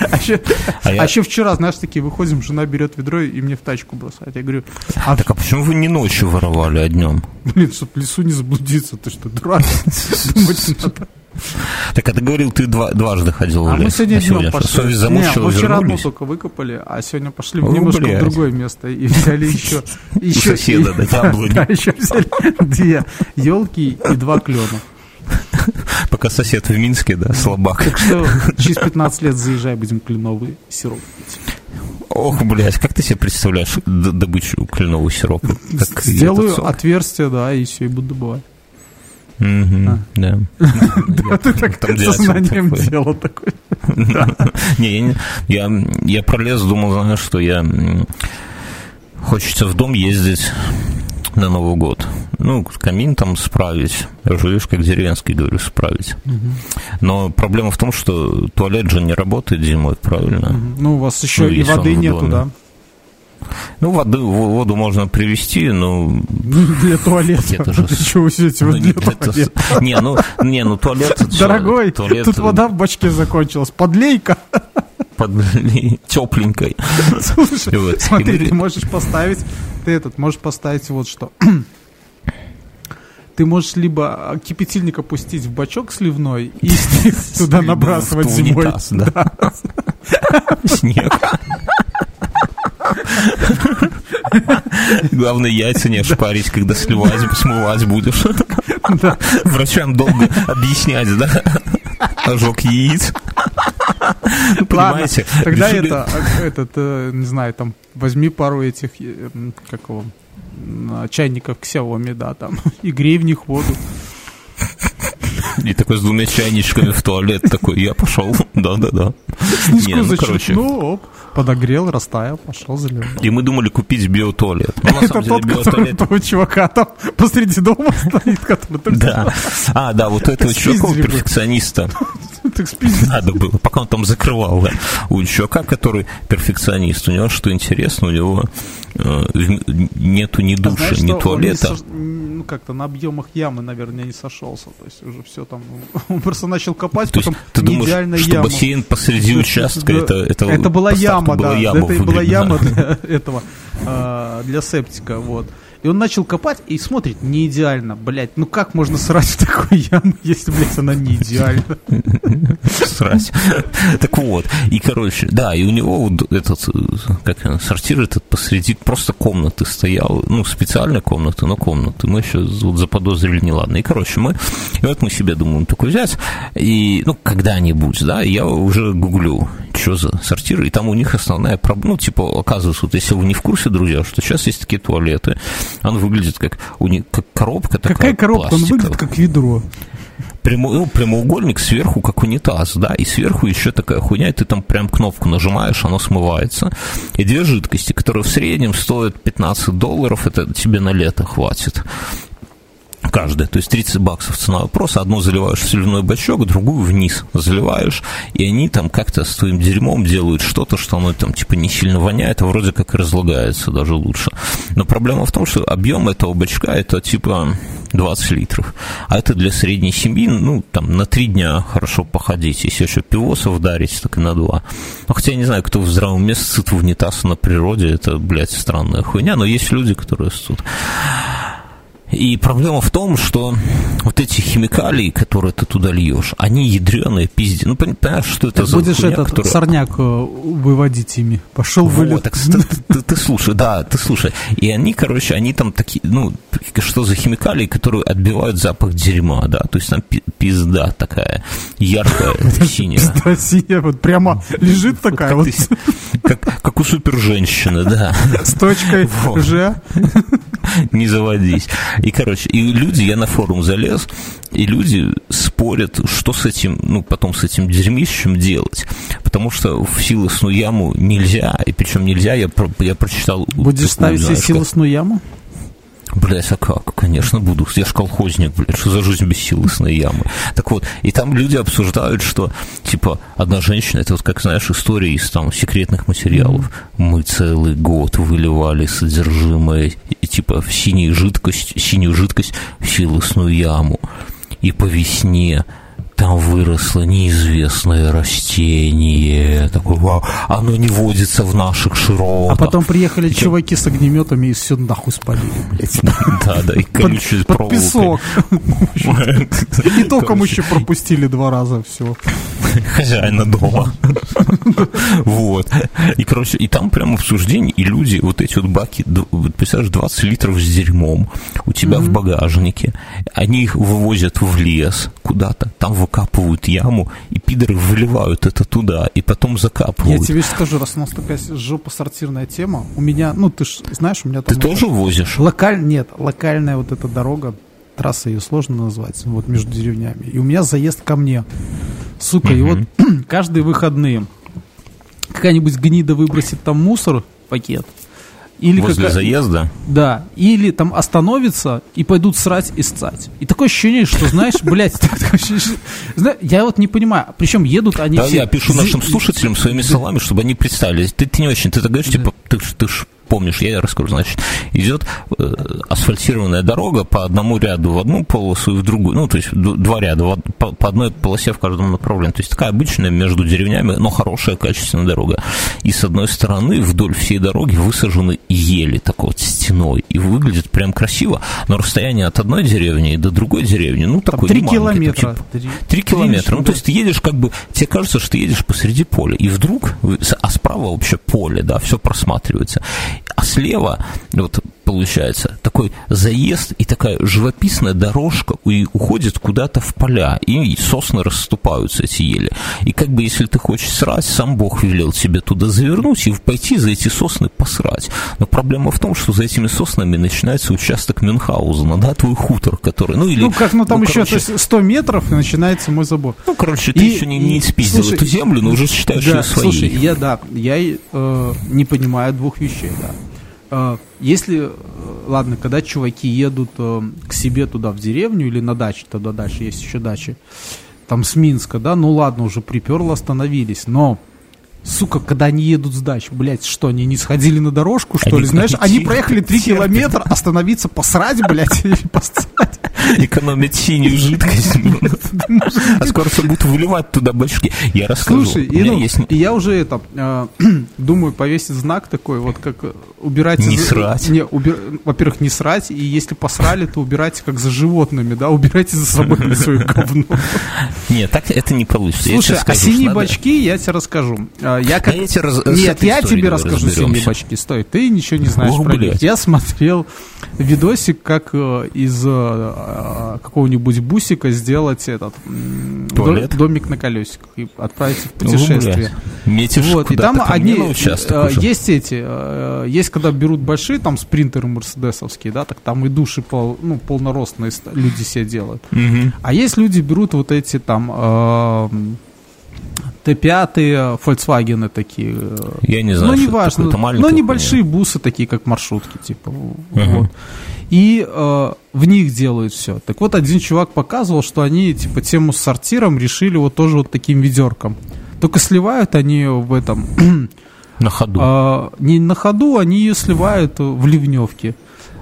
Speaker 1: А еще, а, я... а еще вчера, знаешь, такие выходим, жена берет ведро и мне в тачку бросает. Я говорю...
Speaker 2: А так а почему вы не ночью воровали, а днем?
Speaker 1: Блин, чтобы в лесу не заблудиться, ты что, дурак? Думать надо.
Speaker 2: Так а ты говорил, ты два, дважды ходил
Speaker 1: в
Speaker 2: лес.
Speaker 1: А мы сегодня а днем сегодня пошли. Совесть замучила, мы вчера одну только выкопали, а сегодня пошли в немножко блядь. в другое место и взяли еще... еще
Speaker 2: соседа. Да, <laughs>
Speaker 1: еще взяли две елки и два клена. <laughs>
Speaker 2: Пока сосед в Минске, да, слабак.
Speaker 1: Так что <laughs> через 15 лет заезжай, будем кленовый сироп пить.
Speaker 2: Ох, блядь, как ты себе представляешь добычу кленового сиропа?
Speaker 1: Как Сделаю отверстие, да, и все, и буду добывать.
Speaker 2: Угу, да. <laughs>
Speaker 1: Да, ты так сознанием дела такой.
Speaker 2: Не, я пролез, думал, знаешь, что я хочется в дом ездить на Новый год. Ну, камин там справить. Живешь как деревенский, говорю, справить. Угу. Но проблема в том, что туалет же не работает зимой, правильно? Угу.
Speaker 1: Ну, у вас еще ну, и воды нету, да?
Speaker 2: Ну, воду, воду можно привезти, но... <laughs>
Speaker 1: Для туалета. Же... Для чего его ну, для туалета?
Speaker 2: Не, ну, не, ну туалет...
Speaker 1: Дорогой, туалет... тут вода в бачке закончилась. Подлейка.
Speaker 2: Подлей, <laughs> тепленькой.
Speaker 1: Слушай, вот. смотри, ты можешь поставить... Ты этот, можешь поставить вот что ты можешь либо кипятильник опустить в бачок сливной и <laughs> туда набрасывать зимой.
Speaker 2: Снег. Главное, яйца не ошпарить, когда сливать, смывать будешь. Врачам долго объяснять, да? Ожог яиц. <laughs>
Speaker 1: Понимаете? Тогда это, этот, э, не знаю, там, возьми пару этих, э, какого, чайников Xiaomi, да, там, <laughs> и грей в них воду.
Speaker 2: И такой с двумя чайничками в туалет такой, я пошел, <laughs> да-да-да.
Speaker 1: Снежку ну, короче. оп, подогрел, растаял, пошел заливал.
Speaker 2: И мы думали купить биотуалет.
Speaker 1: Ну, Это тот, который того чувака там посреди дома стоит, который...
Speaker 2: Да. А, да, вот этого чувака, перфекциониста. <laughs> Надо было, пока он там закрывал. Да. У чувака, который перфекционист, у него что интересно, у него э, нету ни души, а знаешь, ни туалета. Со...
Speaker 1: Ну, как-то на объемах ямы, наверное, не сошелся. То есть уже все там... <laughs> Он просто начал копать, То потом
Speaker 2: ты думаешь, что яма. бассейн посреди участка, это, это,
Speaker 1: это была яма, да. Яма это была яма для <laughs> этого, а, для септика, вот. И он начал копать и смотрит, не идеально, блядь. Ну как можно срать в такую яму, <laughs> если, блядь, она не идеальна?
Speaker 2: Срать. Так вот, и, короче, да, и у него вот этот, как сортир этот посреди просто комнаты стоял, ну, специальная комната, но комнаты. Мы еще вот заподозрили неладно. И, короче, мы, и вот мы себе думаем такой взять, и, ну, когда-нибудь, да, я уже гуглю, что за сортир, и там у них основная проблема, ну, типа, оказывается, вот если вы не в курсе, друзья, что сейчас есть такие туалеты, он выглядит как, у них, как коробка такая
Speaker 1: Какая коробка? Он выглядит как ведро.
Speaker 2: Прямо, ну, прямоугольник сверху, как унитаз, да, и сверху еще такая хуйня, и ты там прям кнопку нажимаешь, оно смывается. И две жидкости, которые в среднем стоят 15 долларов, это тебе на лето хватит каждая. То есть 30 баксов цена вопроса. Одну заливаешь в соляной бачок, другую вниз заливаешь, и они там как-то с твоим дерьмом делают что-то, что оно там типа не сильно воняет, а вроде как и разлагается даже лучше. Но проблема в том, что объем этого бачка это типа 20 литров. А это для средней семьи, ну, там, на три дня хорошо походить. Если еще пивосов дарить, так и на два. Ну, хотя я не знаю, кто в здравом месте сыт в унитаз на природе, это, блядь, странная хуйня, но есть люди, которые сут. И проблема в том, что вот эти химикалии, которые ты туда льешь, они ядреные пизди. Ну, понимаешь, что это
Speaker 1: ты за будешь хуйня, этот которая... сорняк э, выводить ими. Пошел вот, вылет. Так,
Speaker 2: ты, ты, ты слушай, да, ты слушай. И они, короче, они там такие, ну, что за химикалии, которые отбивают запах дерьма, да. То есть там пизда такая яркая, <laughs> синяя. Пизда
Speaker 1: синяя, вот прямо лежит такая вот.
Speaker 2: Как у супер женщины, да. <laughs>
Speaker 1: С точкой Ж. <laughs>
Speaker 2: Не заводись. И, короче, и люди, я на форум залез, и люди спорят, что с этим, ну, потом с этим дерьмищем делать. Потому что в силосную яму нельзя, и причем нельзя, я, я прочитал...
Speaker 1: Будешь ставить себе силосную яму?
Speaker 2: Блять, а как? Конечно, буду. Я ж колхозник, блядь, что за жизнь без силосной ямы. Так вот, и там люди обсуждают, что, типа, одна женщина, это вот, как знаешь, история из там секретных материалов. Мы целый год выливали содержимое, типа, в синюю жидкость, синюю жидкость в силосную яму. И по весне там выросло неизвестное растение. Такой, вау, оно не водится в наших широтах.
Speaker 1: А потом приехали чуваки с огнеметами и все нахуй спалили, блядь. <laughs>
Speaker 2: Да, да, и колючей
Speaker 1: Под песок. <laughs> И током еще пропустили два раза все.
Speaker 2: Хозяина дома. <laughs> Вот. И, короче, и там прям обсуждение, и люди, вот эти вот баки, представляешь, 20 литров с дерьмом у тебя в багажнике, они их вывозят в лес куда-то, там в выкапывают яму, и пидоры выливают это туда, и потом закапывают.
Speaker 1: Я тебе скажу, раз у нас такая жопа сортирная тема, у меня, ну, ты ж знаешь, у меня
Speaker 2: там... Ты тоже возишь?
Speaker 1: Локаль... Нет, локальная вот эта дорога, трасса ее сложно назвать, вот между деревнями. И у меня заезд ко мне. Сука, и вот <clears throat> каждые выходные какая-нибудь гнида выбросит там мусор, пакет,
Speaker 2: или Возле как... заезда?
Speaker 1: Да. Или там остановится и пойдут срать и сцать. И такое ощущение, что, знаешь, блядь, <laughs> я вот не понимаю. Причем едут они
Speaker 2: все... я пишу нашим слушателям своими словами, чтобы они представили. Ты, не очень, ты так говоришь, типа, ты ж помнишь, я расскажу, значит, идет э, асфальтированная дорога по одному ряду в одну полосу и в другую, ну, то есть два ряда по, одной полосе в каждом направлении. То есть такая обычная между деревнями, но хорошая, качественная дорога. И с одной стороны вдоль всей дороги высажены ели такой вот стеной. И выглядит прям красиво, но расстояние от одной деревни до другой деревни, ну, такой
Speaker 1: Три километра.
Speaker 2: Три километра. Ну, то есть ты едешь как бы, тебе кажется, что ты едешь посреди поля. И вдруг, а справа вообще поле, да, все просматривается. А слева, вот получается, такой заезд и такая живописная дорожка и уходит куда-то в поля, и сосны расступаются, эти ели. И как бы, если ты хочешь срать, сам Бог велел тебе туда завернуть и пойти за эти сосны посрать. Но проблема в том, что за этими соснами начинается участок Мюнхгаузена, да, твой хутор, который, ну или...
Speaker 1: Ну, как, ну там ну, еще короче, 100 метров, и начинается мой забор.
Speaker 2: Ну, короче, ты и, еще не, не спиздил слушай, эту землю, но уже считаешь да, ее своей.
Speaker 1: Слушай, я, да, я э, не понимаю двух вещей, да. А, если, э, ладно, когда чуваки едут э, к себе туда в деревню или на дачу, тогда дальше есть еще дачи, там с Минска, да, ну ладно, уже приперло, остановились, но Сука, когда они едут с дач, блядь, что, они не сходили на дорожку, что они ли, знаешь? Они проехали 3 километра, остановиться, посрать, блядь, <laughs>
Speaker 2: Экономить синюю жидкость. <laughs> А скоро все будут выливать туда бочки. Я расскажу.
Speaker 1: Слушай, я уже это, а, <clears throat> думаю, повесить знак такой, вот как убирать...
Speaker 2: Не срать.
Speaker 1: Во-первых, не срать, и если посрали, то убирайте как за животными, да, убирайте за собой свое <laughs> говно.
Speaker 2: Нет, так это не получится.
Speaker 1: Слушай, а синие бочки я тебе расскажу. А, я как...
Speaker 2: я раз...
Speaker 1: Нет, я тебе расскажу синие бочки. Стой, ты ничего не знаешь про них. Я смотрел видосик, как э, из э, какого-нибудь бусика сделать этот Туалет? домик на колесиках и отправиться в путешествие.
Speaker 2: Метишь вот, и там одни
Speaker 1: э, есть эти, есть когда берут большие там спринтеры мерседесовские, да, так там и души пол, ну, полноростные люди себе делают.
Speaker 2: Угу.
Speaker 1: А есть люди берут вот эти там Т5, Volkswagen такие.
Speaker 2: Я не знаю,
Speaker 1: ну, не важно, но небольшие нет. бусы такие, как маршрутки, типа. Uh-huh. Вот. И э, в них делают все. Так вот, один чувак показывал, что они, типа, тему с сортиром решили вот тоже вот таким ведерком. Только сливают они в этом...
Speaker 2: На ходу.
Speaker 1: Э, не на ходу, они ее сливают в ливневке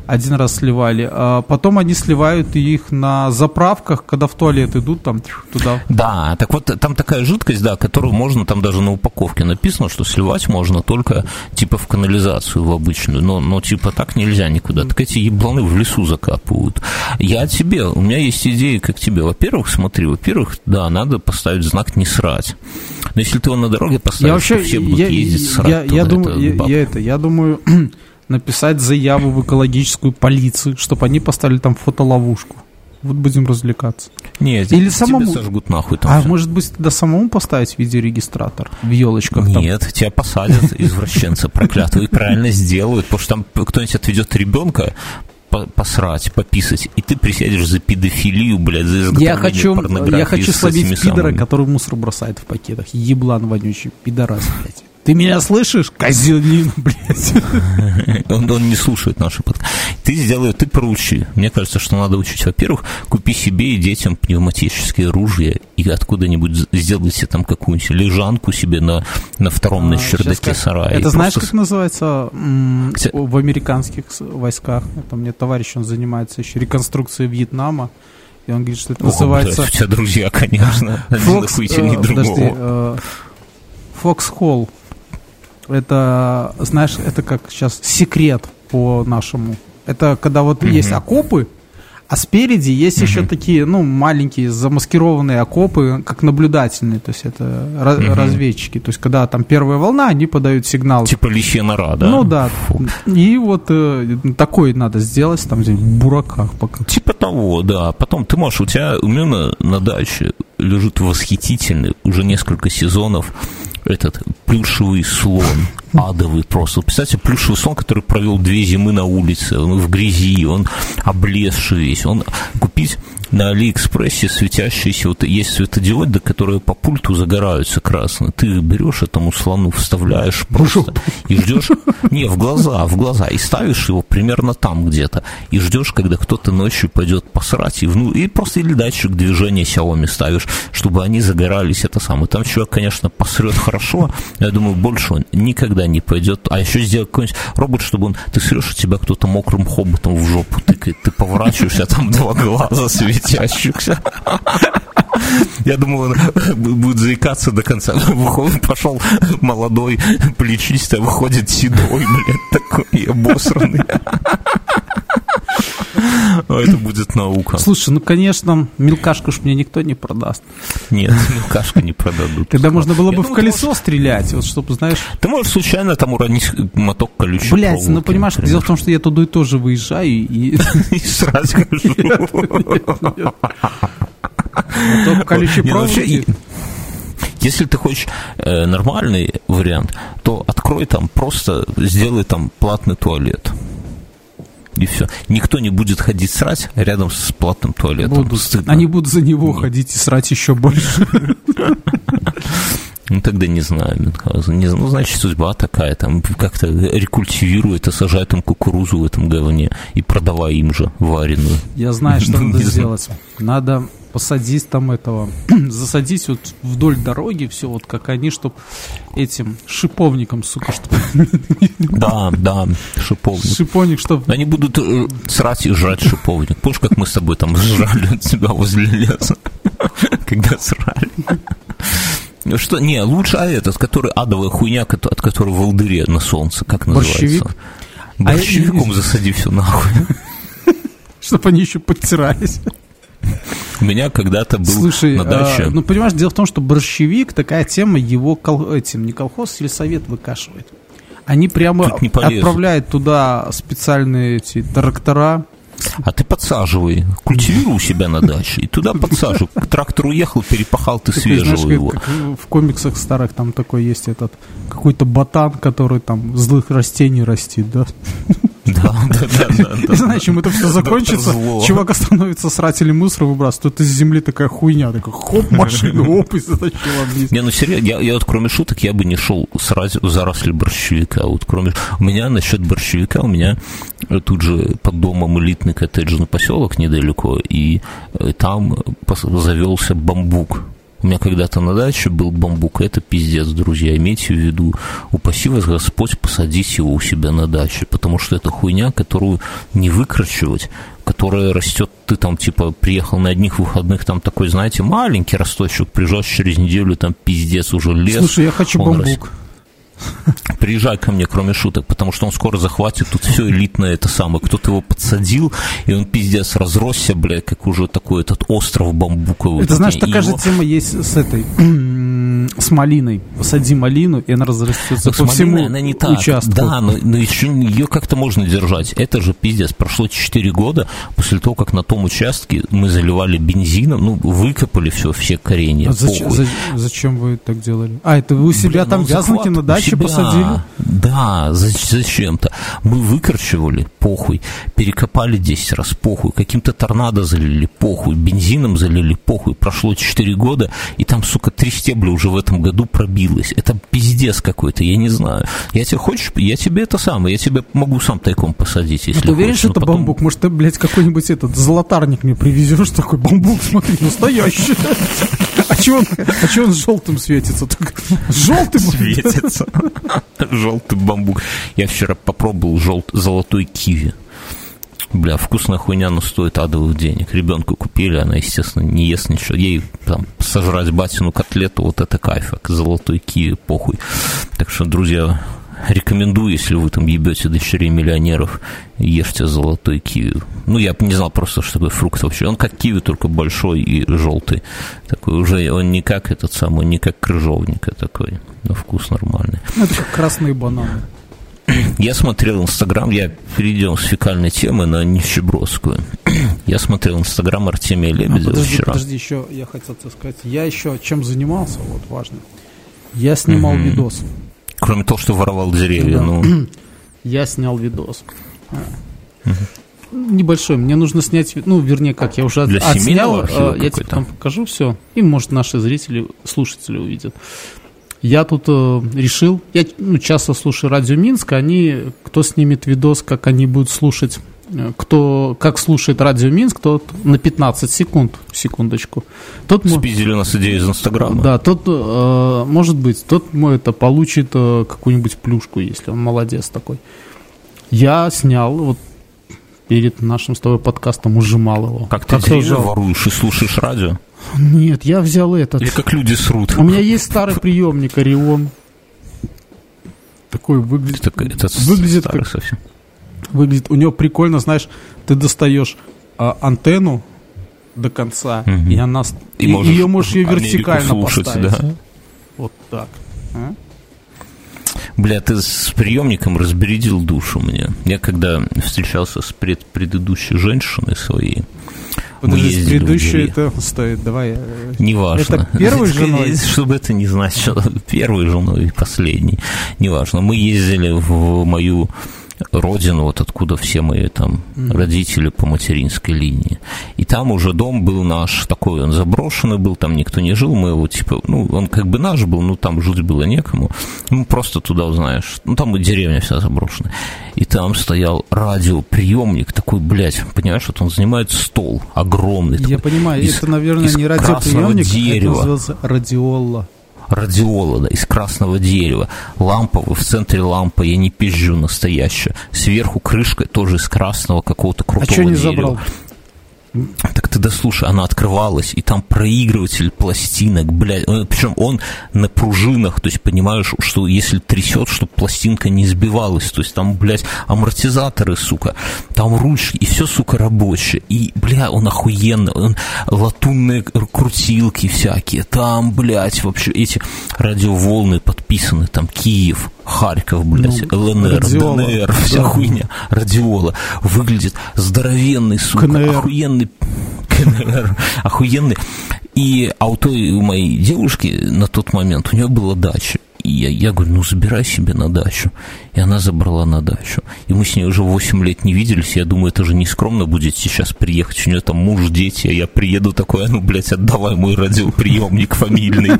Speaker 1: один раз сливали, а потом они сливают их на заправках, когда в туалет идут, там туда.
Speaker 2: Да, так вот там такая жидкость, да, которую можно, там даже на упаковке написано, что сливать можно только типа в канализацию в обычную, но, но типа так нельзя никуда. Так эти ебланы в лесу закапывают. Я тебе, у меня есть идея, как тебе. Во-первых, смотри, во-первых, да, надо поставить знак «не срать». Но если ты его на дороге поставишь, я вообще, то все будут я, ездить срать
Speaker 1: я, я, думаю, я, я, это, я думаю, <clears throat> написать заяву в экологическую полицию, чтобы они поставили там фотоловушку. Вот будем развлекаться.
Speaker 2: Нет, Или самому... тебя сожгут нахуй там
Speaker 1: А все. может быть, тогда самому поставить видеорегистратор в елочках?
Speaker 2: Нет, там? тебя посадят, извращенца проклятого, и правильно сделают, потому что там кто-нибудь отведет ребенка, посрать, пописать, и ты присядешь за педофилию, блядь, за изготовление
Speaker 1: я хочу, Я хочу словить пидора, который мусор бросает в пакетах. Еблан вонючий, пидорас, блядь. Ты меня слышишь, козелин, блядь? <laughs>
Speaker 2: Он, он не слушает наши подкасты. Ты сделай, ты проучи. Мне кажется, что надо учить. Во-первых, купи себе и детям пневматические ружья и откуда-нибудь сделайте там какую-нибудь лежанку себе на, на втором а, на чердаке сарая.
Speaker 1: Это знаешь, просто... как называется в американских войсках? Это мне товарищ, он занимается еще реконструкцией Вьетнама. И он говорит, что это О, называется...
Speaker 2: Блядь, у тебя друзья, конечно.
Speaker 1: Фокс, Один э, другого. Фокс-холл это, знаешь, это как сейчас секрет по нашему. Это когда вот mm-hmm. есть окопы, а спереди есть mm-hmm. еще такие, ну, маленькие замаскированные окопы, как наблюдательные, то есть это mm-hmm. разведчики. То есть когда там первая волна, они подают сигнал.
Speaker 2: Типа лисья нора, да?
Speaker 1: Ну да. Фу. И вот э, такой надо сделать там где в бураках пока.
Speaker 2: Типа того, да. Потом ты можешь, у тебя у меня на, на даче лежит восхитительный уже несколько сезонов этот плюшевый слон, адовый просто. Представьте, плюшевый слон, который провел две зимы на улице, он в грязи, он облезший весь. Он купить на Алиэкспрессе светящиеся, вот есть светодиоды, которые по пульту загораются красно. Ты их берешь этому слону, вставляешь просто и ждешь, не, в глаза, в глаза, и ставишь его примерно там где-то, и ждешь, когда кто-то ночью пойдет посрать, и, вну, и просто или датчик движения Xiaomi ставишь, чтобы они загорались, это самое. Там человек, конечно, посрет хорошо, я думаю, больше он никогда не пойдет, а еще сделать какой-нибудь робот, чтобы он, ты срешь, у тебя кто-то мокрым хоботом в жопу тыкает, ты поворачиваешься, а там два глаза светящихся. Я думал, он будет заикаться до конца. Выходит, пошел молодой, плечистый, выходит седой, блядь, такой обосранный. Это будет наука.
Speaker 1: Слушай, ну, конечно, мелкашку ж мне никто не продаст.
Speaker 2: Нет, мелкашку не продадут.
Speaker 1: Тогда можно было бы в колесо стрелять, вот чтобы, знаешь...
Speaker 2: Ты можешь случайно там уронить моток колючей
Speaker 1: Блять, ну понимаешь, дело в том, что я туда и тоже выезжаю и...
Speaker 2: И <laughs> сразу хожу. <laughs>
Speaker 1: Моток колючей проволоки...
Speaker 2: Если ты хочешь э, нормальный вариант, то открой там, просто сделай там платный туалет. И все. Никто не будет ходить срать рядом с платным туалетом.
Speaker 1: Будут. Они будут за него Нет. ходить и срать еще больше. <laughs>
Speaker 2: Ну, тогда не знаю, Мюнхгаузен. Не, ну, значит, судьба такая, там, как-то рекультивирует и сажает им кукурузу в этом говне и продавай им же вареную.
Speaker 1: Я знаю, что <laughs> надо сделать. Надо посадить там этого, <clears throat> засадить вот вдоль дороги все вот как они, чтоб этим шиповником, сука, чтобы... <laughs>
Speaker 2: Да, да, шиповник.
Speaker 1: Шиповник, чтобы...
Speaker 2: Они будут э, срать и жрать шиповник. Помнишь, как мы с тобой там <laughs> жрали от себя возле леса, когда срали? Что, не, лучше а этот, который адовая хуйня, от которой в волдыре на солнце, как называется? Борщевик? Борщевиком а засади все нахуй. <laughs>
Speaker 1: Чтобы они еще подтирались.
Speaker 2: У меня когда-то был
Speaker 1: Слушай,
Speaker 2: на даче.
Speaker 1: А, ну, понимаешь, дело в том, что борщевик, такая тема, его кол, этим, не колхоз, или совет выкашивает. Они прямо отправляют туда специальные эти трактора,
Speaker 2: а ты подсаживай, культивируй себя на даче, и туда подсаживай. Трактор уехал, перепахал, ты свежего его. Как
Speaker 1: в комиксах старых там такой есть этот, какой-то ботан, который там злых растений растит, да?
Speaker 2: Да, да, да.
Speaker 1: да <laughs> знаешь, чем это все закончится, чувак остановится срателем мусора выбрасывать, тут из земли такая хуйня, такой хоп, машину, <laughs> оп, и затащила вниз.
Speaker 2: Не, ну серьезно, я, я вот кроме шуток, я бы не шел сразу заросли борщевика, вот кроме... У меня насчет борщевика, у меня тут же под домом элитный коттеджный поселок недалеко, и э, там завелся бамбук. У меня когда-то на даче был бамбук, это пиздец, друзья, имейте в виду, упаси вас Господь посадить его у себя на даче, потому что это хуйня, которую не выкрачивать, которая растет, ты там, типа, приехал на одних выходных, там такой, знаете, маленький росточек, приезжаешь через неделю, там пиздец уже лес.
Speaker 1: Слушай, я хочу бамбук. Растет. <laughs>
Speaker 2: Приезжай ко мне, кроме шуток, потому что он скоро захватит тут все элитное это самое. Кто-то его подсадил, и он пиздец разросся, блядь, как уже такой этот остров бамбуковый.
Speaker 1: Это знаешь, такая его... же тема есть с этой, с малиной. Посади малину, и она разрастется по всему она не так. участку.
Speaker 2: Да, но, но еще ее как-то можно держать. Это же пиздец. Прошло 4 года после того, как на том участке мы заливали бензином, ну, выкопали все, все коренья. А
Speaker 1: зачем, за, зачем вы так делали? А, это вы у себя Блин, там ну, вязнете на даче себя, посадили?
Speaker 2: Да, зачем-то. Мы выкорчевали, похуй, перекопали 10 раз, похуй, каким-то торнадо залили, похуй, бензином залили, похуй. Прошло 4 года, и там, сука, три стебля уже в этом году пробилось. Это пиздец какой-то, я не знаю. Я тебе хочешь, я тебе это самое, я тебе могу сам тайком посадить, если
Speaker 1: Ты уверен, что это потом... бамбук? Может, ты, блядь, какой-нибудь этот золотарник мне привезешь, такой бамбук, смотри, настоящий. А чего он, а чего он желтым светится? Желтым
Speaker 2: светится. <laughs> Желтый бамбук. Я вчера попробовал желт, золотой киви. Бля, вкусная хуйня, но стоит адовых денег. Ребенку купили, она, естественно, не ест ничего. Ей там сожрать батину котлету, вот это кайф, как золотой киви, похуй. Так что, друзья, рекомендую, если вы там ебете дочерей миллионеров, ешьте золотой киви. Ну, я не знал просто, что такое фрукт вообще. Он как киви, только большой и желтый. Такой уже, он не как этот самый, не как крыжовника такой, но вкус нормальный.
Speaker 1: Ну, это как красные бананы. <clears throat>
Speaker 2: Я смотрел Инстаграм, я перейдем с фекальной темы на нищебродскую. <clears throat> Я смотрел Инстаграм Артемия Лебедева а,
Speaker 1: подожди,
Speaker 2: вчера.
Speaker 1: Подожди, еще я хотел тебе сказать. Я еще чем занимался, вот важно. Я снимал угу. видос.
Speaker 2: Кроме того, что воровал деревья, да. ну... <clears throat>
Speaker 1: Я снял видос. Угу. небольшой. Мне нужно снять, ну, вернее, как, я уже
Speaker 2: Для
Speaker 1: отснял. э, Я тебе потом покажу все. И, может, наши зрители, слушатели увидят. Я тут э, решил, я ну, часто слушаю радио Минск, они, кто снимет видос, как они будут слушать, э, кто, как слушает радио Минск, тот на 15 секунд, секундочку. Тот
Speaker 2: Спиздили нас идею из Инстаграма.
Speaker 1: да, тот, э, может быть, тот мой это получит э, какую-нибудь плюшку, если он молодец такой. Я снял вот перед нашим с тобой подкастом ужимал его.
Speaker 2: Как ты деревья воруешь и слушаешь радио?
Speaker 1: Нет, я взял этот.
Speaker 2: Или как люди срут?
Speaker 1: У меня есть старый приемник Орион. Такой выглядит.
Speaker 2: Это, это
Speaker 1: Выглядит
Speaker 2: старый
Speaker 1: как-
Speaker 2: совсем.
Speaker 1: выглядит. У него прикольно, знаешь, ты достаешь а, антенну до конца,
Speaker 2: Мгм.
Speaker 1: и она
Speaker 2: И
Speaker 1: и-
Speaker 2: можешь
Speaker 1: ее можешь ее вертикально
Speaker 2: слушать,
Speaker 1: поставить.
Speaker 2: да?
Speaker 1: Вот так. А?
Speaker 2: Бля, ты с приемником разбередил душу мне. Я когда встречался с пред, предыдущей женщиной своей,
Speaker 1: Подожди,
Speaker 2: Дери.
Speaker 1: это стоит. Давай. э,
Speaker 2: неважно.
Speaker 1: Это первой <laughs> женой?
Speaker 2: Чтобы это не значило. Первой женой и последней. Неважно. Мы ездили в мою родину, вот откуда все мои там родители по материнской линии. И там уже дом был наш такой, он заброшенный был, там никто не жил, мы его типа, ну, он как бы наш был, но там жить было некому. Мы просто туда, знаешь, ну, там и деревня вся заброшенная. И там стоял радиоприемник такой, блядь, понимаешь, вот он занимает стол огромный.
Speaker 1: Я
Speaker 2: такой,
Speaker 1: понимаю,
Speaker 2: из-
Speaker 1: это, наверное,
Speaker 2: из
Speaker 1: не радиоприемник,
Speaker 2: дерева
Speaker 1: это называется радиола.
Speaker 2: Радиола, да, из красного дерева, лампа, в центре лампа, я не пизжу, настоящая, сверху крышка тоже из красного какого-то
Speaker 1: А
Speaker 2: крутого
Speaker 1: что не
Speaker 2: дерева.
Speaker 1: забрал?
Speaker 2: Так ты дослушай, она открывалась, и там проигрыватель пластинок, блядь, причем он на пружинах, то есть понимаешь, что если трясет, чтобы пластинка не сбивалась, то есть там, блядь, амортизаторы, сука, там ручки, и все, сука, рабочее, и, бля, он охуенный, он латунные крутилки всякие, там, блядь, вообще эти радиоволны подписаны, там Киев, Харьков, блядь,
Speaker 1: Ну,
Speaker 2: ЛНР,
Speaker 1: радиола,
Speaker 2: ДНР, вся
Speaker 1: да.
Speaker 2: хуйня, радиола, выглядит здоровенный, сука,
Speaker 1: КНР.
Speaker 2: охуенный, <laughs> КНР, охуенный. И а у той у моей девушки на тот момент у нее была дача. И я, я говорю, ну забирай себе на дачу. И она забрала на дачу. И мы с ней уже 8 лет не виделись. Я думаю, это же не скромно будет сейчас приехать. У нее там муж, дети, а я приеду такой, а ну, блядь, отдавай мой радиоприемник фамильный.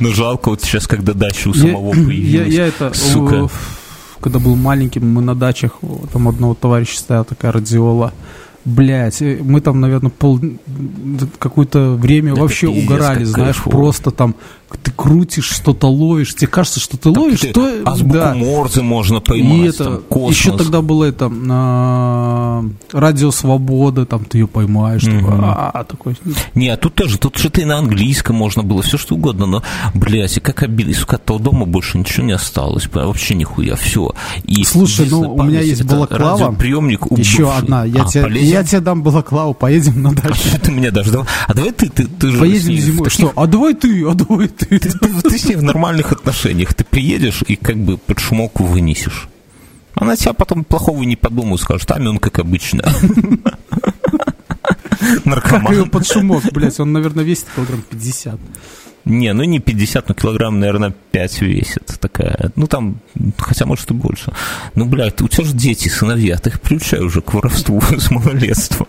Speaker 2: Но жалко, вот сейчас, когда дача у самого появилась.
Speaker 1: я это,
Speaker 2: сука.
Speaker 1: э, когда был маленьким, мы на дачах, там одного товарища стояла такая радиола. Блять, мы там, наверное, пол какое-то время
Speaker 2: Это
Speaker 1: вообще
Speaker 2: пиздец,
Speaker 1: угорали, знаешь,
Speaker 2: кайфово.
Speaker 1: просто там ты крутишь, что-то ловишь, тебе кажется, что ты ловишь,
Speaker 2: Ты
Speaker 1: то
Speaker 2: азбуку
Speaker 1: да.
Speaker 2: Морзе можно
Speaker 1: И
Speaker 2: поймать,
Speaker 1: это,
Speaker 2: там, космос.
Speaker 1: еще тогда было это, а, радио Свобода, там ты ее поймаешь, такой,
Speaker 2: Мгм.
Speaker 1: а, такой,
Speaker 2: Не, а тут тоже, тут что-то и на английском можно было, все что угодно, но, блядь, и как обидно, и, сука, того дома больше ничего не осталось, вообще нихуя, все. И
Speaker 1: Слушай, ну, у меня есть балаклава.
Speaker 2: радиоприемник
Speaker 1: еще
Speaker 2: убывший.
Speaker 1: одна, я,
Speaker 2: А,
Speaker 1: тебе,
Speaker 2: полезем?
Speaker 1: я тебе дам балаклаву, поедем на дачу.
Speaker 2: Что ты мне дашь? Давай- А давай ты, ты, ты же
Speaker 1: Поедем зимой.
Speaker 2: таких-
Speaker 1: Что? А давай ты, а давай ты.
Speaker 2: Ты, ты- с ней в нормальных отношениях, ты приедешь и как бы под шумоку вынесешь. Она тебя потом плохого не подумает, скажет, а он как обычно.
Speaker 1: Как ее
Speaker 2: Наркоман.
Speaker 1: под шумок, блядь, он, наверное, весит килограмм 50.
Speaker 2: Не, ну не 50, но килограмм, наверное, 5 весит такая. Ну там, хотя может и больше. Ну, блядь, у тебя же дети, сыновья, ты их приучай уже к воровству <laughs> с малолетства.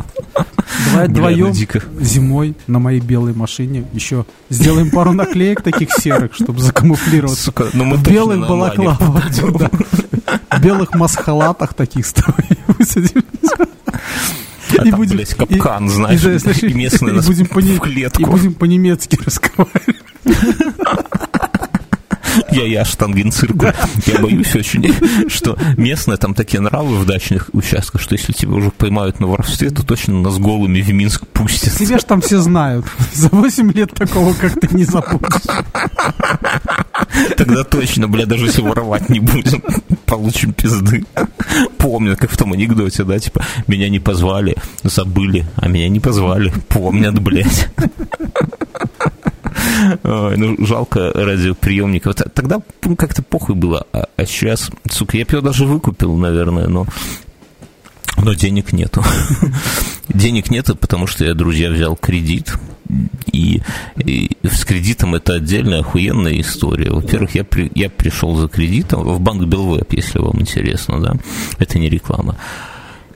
Speaker 1: Давай
Speaker 2: ну
Speaker 1: вдвоем
Speaker 2: дико.
Speaker 1: зимой на моей белой машине еще сделаем пару наклеек таких серых, чтобы закамуфлироваться.
Speaker 2: Сука, ну мы
Speaker 1: белых балаклавах. <laughs> В белых масхалатах таких высадим.
Speaker 2: А там, блядь, капкан, знаешь,
Speaker 1: да, знаешь,
Speaker 2: и местные
Speaker 1: и будем по
Speaker 2: в клетку.
Speaker 1: И будем по-немецки <laughs> разговаривать. <laughs>
Speaker 2: Я, я штангенцирку. Я боюсь очень, что местные там такие нравы в дачных участках, что если тебя уже поймают на воровстве, то точно нас голыми в Минск пустят.
Speaker 1: Тебя ж там все знают. За 8 лет такого как ты не забудешь.
Speaker 2: Тогда точно, бля, даже если воровать не будем, получим пизды. Помнят, как в том анекдоте, да, типа, меня не позвали, забыли, а меня не позвали, помнят, блядь. Ну, жалко радиоприемников. Тогда ну, как-то похуй было, а, а сейчас, сука, я бы его даже выкупил, наверное, но, но денег нету. <laughs> Денег нету, потому что я, друзья, взял кредит. и, и с кредитом это отдельная охуенная история. Во-первых, я, при, я пришел за кредитом в банк Белвеб, если вам интересно, да, это не реклама.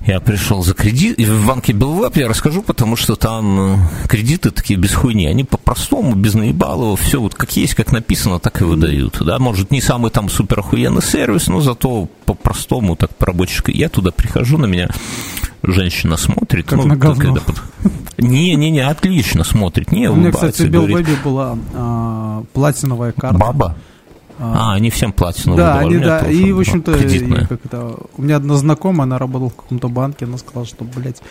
Speaker 2: Я пришел за кредит, в банке Белвеб я расскажу, потому что там э, кредиты такие без хуйни, они по-простому, без наебалова, все вот как есть, как написано, так и выдают, да, может, не самый там супер охуенный сервис, но зато по-простому, так по-рабочему, я туда прихожу, на меня женщина смотрит.
Speaker 1: Как ну, на говно. Когда...
Speaker 2: Не, не, не, отлично смотрит, не
Speaker 1: У меня, кстати, в Белвебе была а, платиновая карта.
Speaker 2: Баба? А, они всем платину
Speaker 1: да. Они, да, и, в общем-то, как это, у меня одна знакомая, она работала в каком-то банке, она сказала, что, блядь,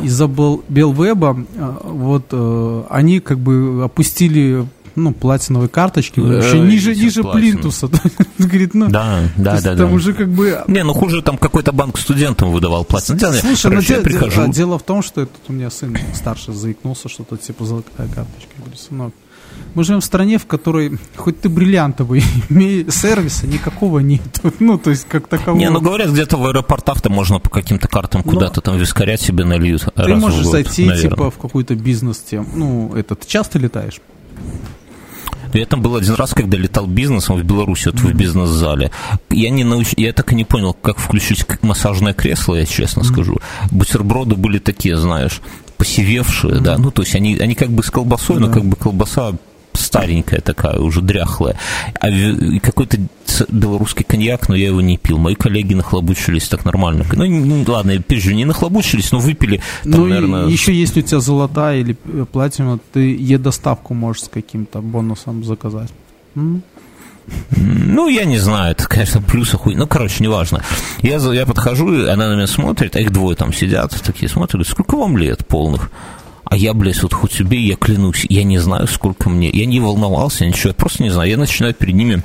Speaker 1: из-за Белвеба а, вот э, они как бы опустили ну, платиновые карточки, вообще ниже, ниже плинтуса. <laughs>
Speaker 2: Говорит, ну, да, да, да.
Speaker 1: Там да. уже как бы...
Speaker 2: Не, ну хуже там какой-то банк студентам выдавал платину.
Speaker 1: Слушай, ну, я прихожу. дело в том, что этот у меня сын старший заикнулся, что-то типа золотая карточка. Я говорю, сынок, мы живем в стране, в которой хоть ты бриллиантовый, <laughs> сервиса никакого нет. <laughs> Ну, то есть, как такового.
Speaker 2: Не, ну говорят, где-то в аэропортах-то можно по каким-то картам Но куда-то там вискарять себе нальют.
Speaker 1: Ты можешь зайти, типа, в какой-то бизнес тем. Ну, это, ты часто летаешь?
Speaker 2: Я там был один раз, когда летал бизнесом в Беларуси, вот mm-hmm. в бизнес-зале. Я не науч... я так и не понял, как включить массажное кресло, я честно mm-hmm. скажу. Бутерброды были такие, знаешь, посевевшие, mm-hmm. да, ну, то есть они, они как бы с колбасой, mm-hmm. но как бы колбаса старенькая такая, уже дряхлая. А какой-то белорусский коньяк, но я его не пил. Мои коллеги нахлобучились так нормально. Ну, ну ладно, опять же, не нахлобучились, но выпили.
Speaker 1: Там, ну, наверное... еще если у тебя золотая или платина, ты е-доставку можешь с каким-то бонусом заказать. М?
Speaker 2: Ну, я не знаю, это, конечно, плюс охуй. Ну, короче, неважно. Я, я подхожу, она на меня смотрит, а их двое там сидят, такие смотрят, сколько вам лет полных? А я, блядь, вот хоть убей, я клянусь, я не знаю, сколько мне. Я не волновался, ничего, я просто не знаю. Я начинаю перед ними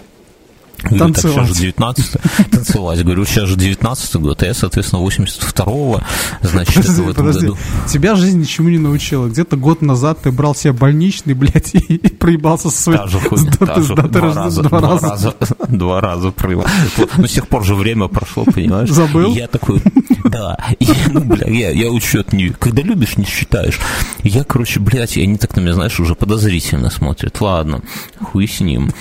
Speaker 2: Говорю, танцевать. Так, сейчас же 19 <laughs> танцевать. Говорю, сейчас же 19 год, а я, соответственно, 82-го, значит, подожди, в этом подожди. году.
Speaker 1: Тебя жизнь ничему не научила. Где-то год назад ты брал себе больничный, <laughs> блядь, и, и проебался со своей... Та
Speaker 2: же хуйня, та же, два, раза, два, раза. <laughs> Два раза проебал. Но с тех пор же время прошло, понимаешь?
Speaker 1: Забыл?
Speaker 2: Я такой, да, и, ну, бля, я, я учет не... Когда любишь, не считаешь. Я, короче, блядь, они так на меня, знаешь, уже подозрительно смотрят. Ладно, хуй с ним.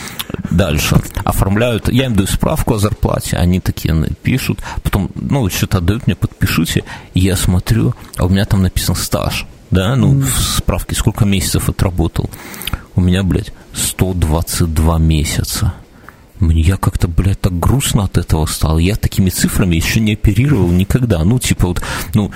Speaker 2: Дальше. Оформляю отправляют, я им даю справку о зарплате, они такие пишут, потом, ну, что-то отдают мне, подпишите, и я смотрю, а у меня там написан стаж, да, ну, mm. в справке, сколько месяцев отработал. У меня, блядь, 122 месяца. Мне я как-то, блядь, так грустно от этого стал. Я такими цифрами еще не оперировал никогда. Ну, типа вот, ну,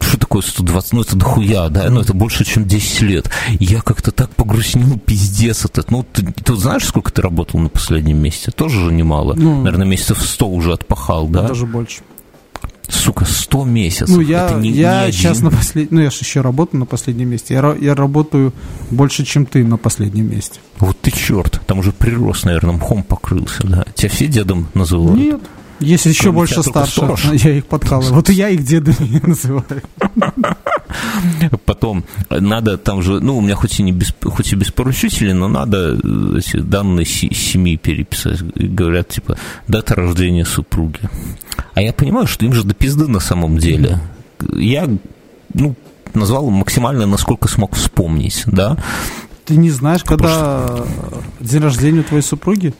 Speaker 2: что такое 120? Ну, это дохуя, да, ну, это больше, чем 10 лет. Я как-то так погрустнел, пиздец этот. Ну, ты, ты знаешь, сколько ты работал на последнем месте? Тоже же немало. Ну, Наверное, месяцев 100 уже отпахал, да?
Speaker 1: Даже больше.
Speaker 2: Сука, 100 месяцев.
Speaker 1: Ну, я, это не, я не сейчас на последнем... Ну, я же еще работаю на последнем месте. Я, я работаю больше, чем ты на последнем месте.
Speaker 2: Вот ты черт. Там уже прирост, наверное, мхом покрылся, да. Тебя все дедом называют?
Speaker 1: Нет. Есть еще больше старше, <laughs> я их подкалываю. Вот я их дедами <laughs> называю.
Speaker 2: Потом надо там же, ну, у меня хоть и, не без, хоть и без поручителей, но надо э, эти данные семьи переписать. Говорят, типа, дата рождения супруги. А я понимаю, что им же до пизды на самом деле. Я, ну, назвал максимально, насколько смог вспомнить, да.
Speaker 1: Ты не знаешь, когда день рождения твоей супруги?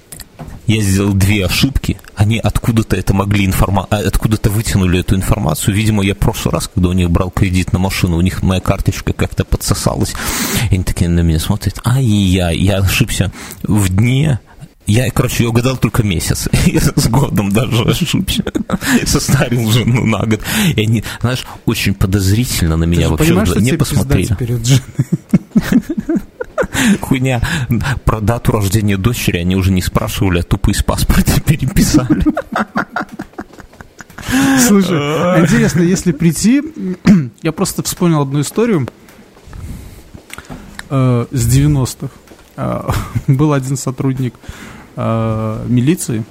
Speaker 2: Я сделал две ошибки, они откуда-то это могли информа... А, откуда-то вытянули эту информацию. Видимо, я в прошлый раз, когда у них брал кредит на машину, у них моя карточка как-то подсосалась. И они такие на меня смотрят, ай-яй, я ошибся в дне, я, короче, я угадал только месяц. <laughs> Я с годом даже ошибся. <laughs> Состарил жену на год. И они, знаешь, очень подозрительно на меня вообще не посмотрели. <laughs> <laughs> Хуйня. Про дату рождения дочери они уже не спрашивали, а тупо из паспорта <laughs> переписали.
Speaker 1: Слушай, интересно, если прийти... <clears throat> Я просто вспомнил одну историю э, с 90-х. Э, <laughs> был один сотрудник э, милиции,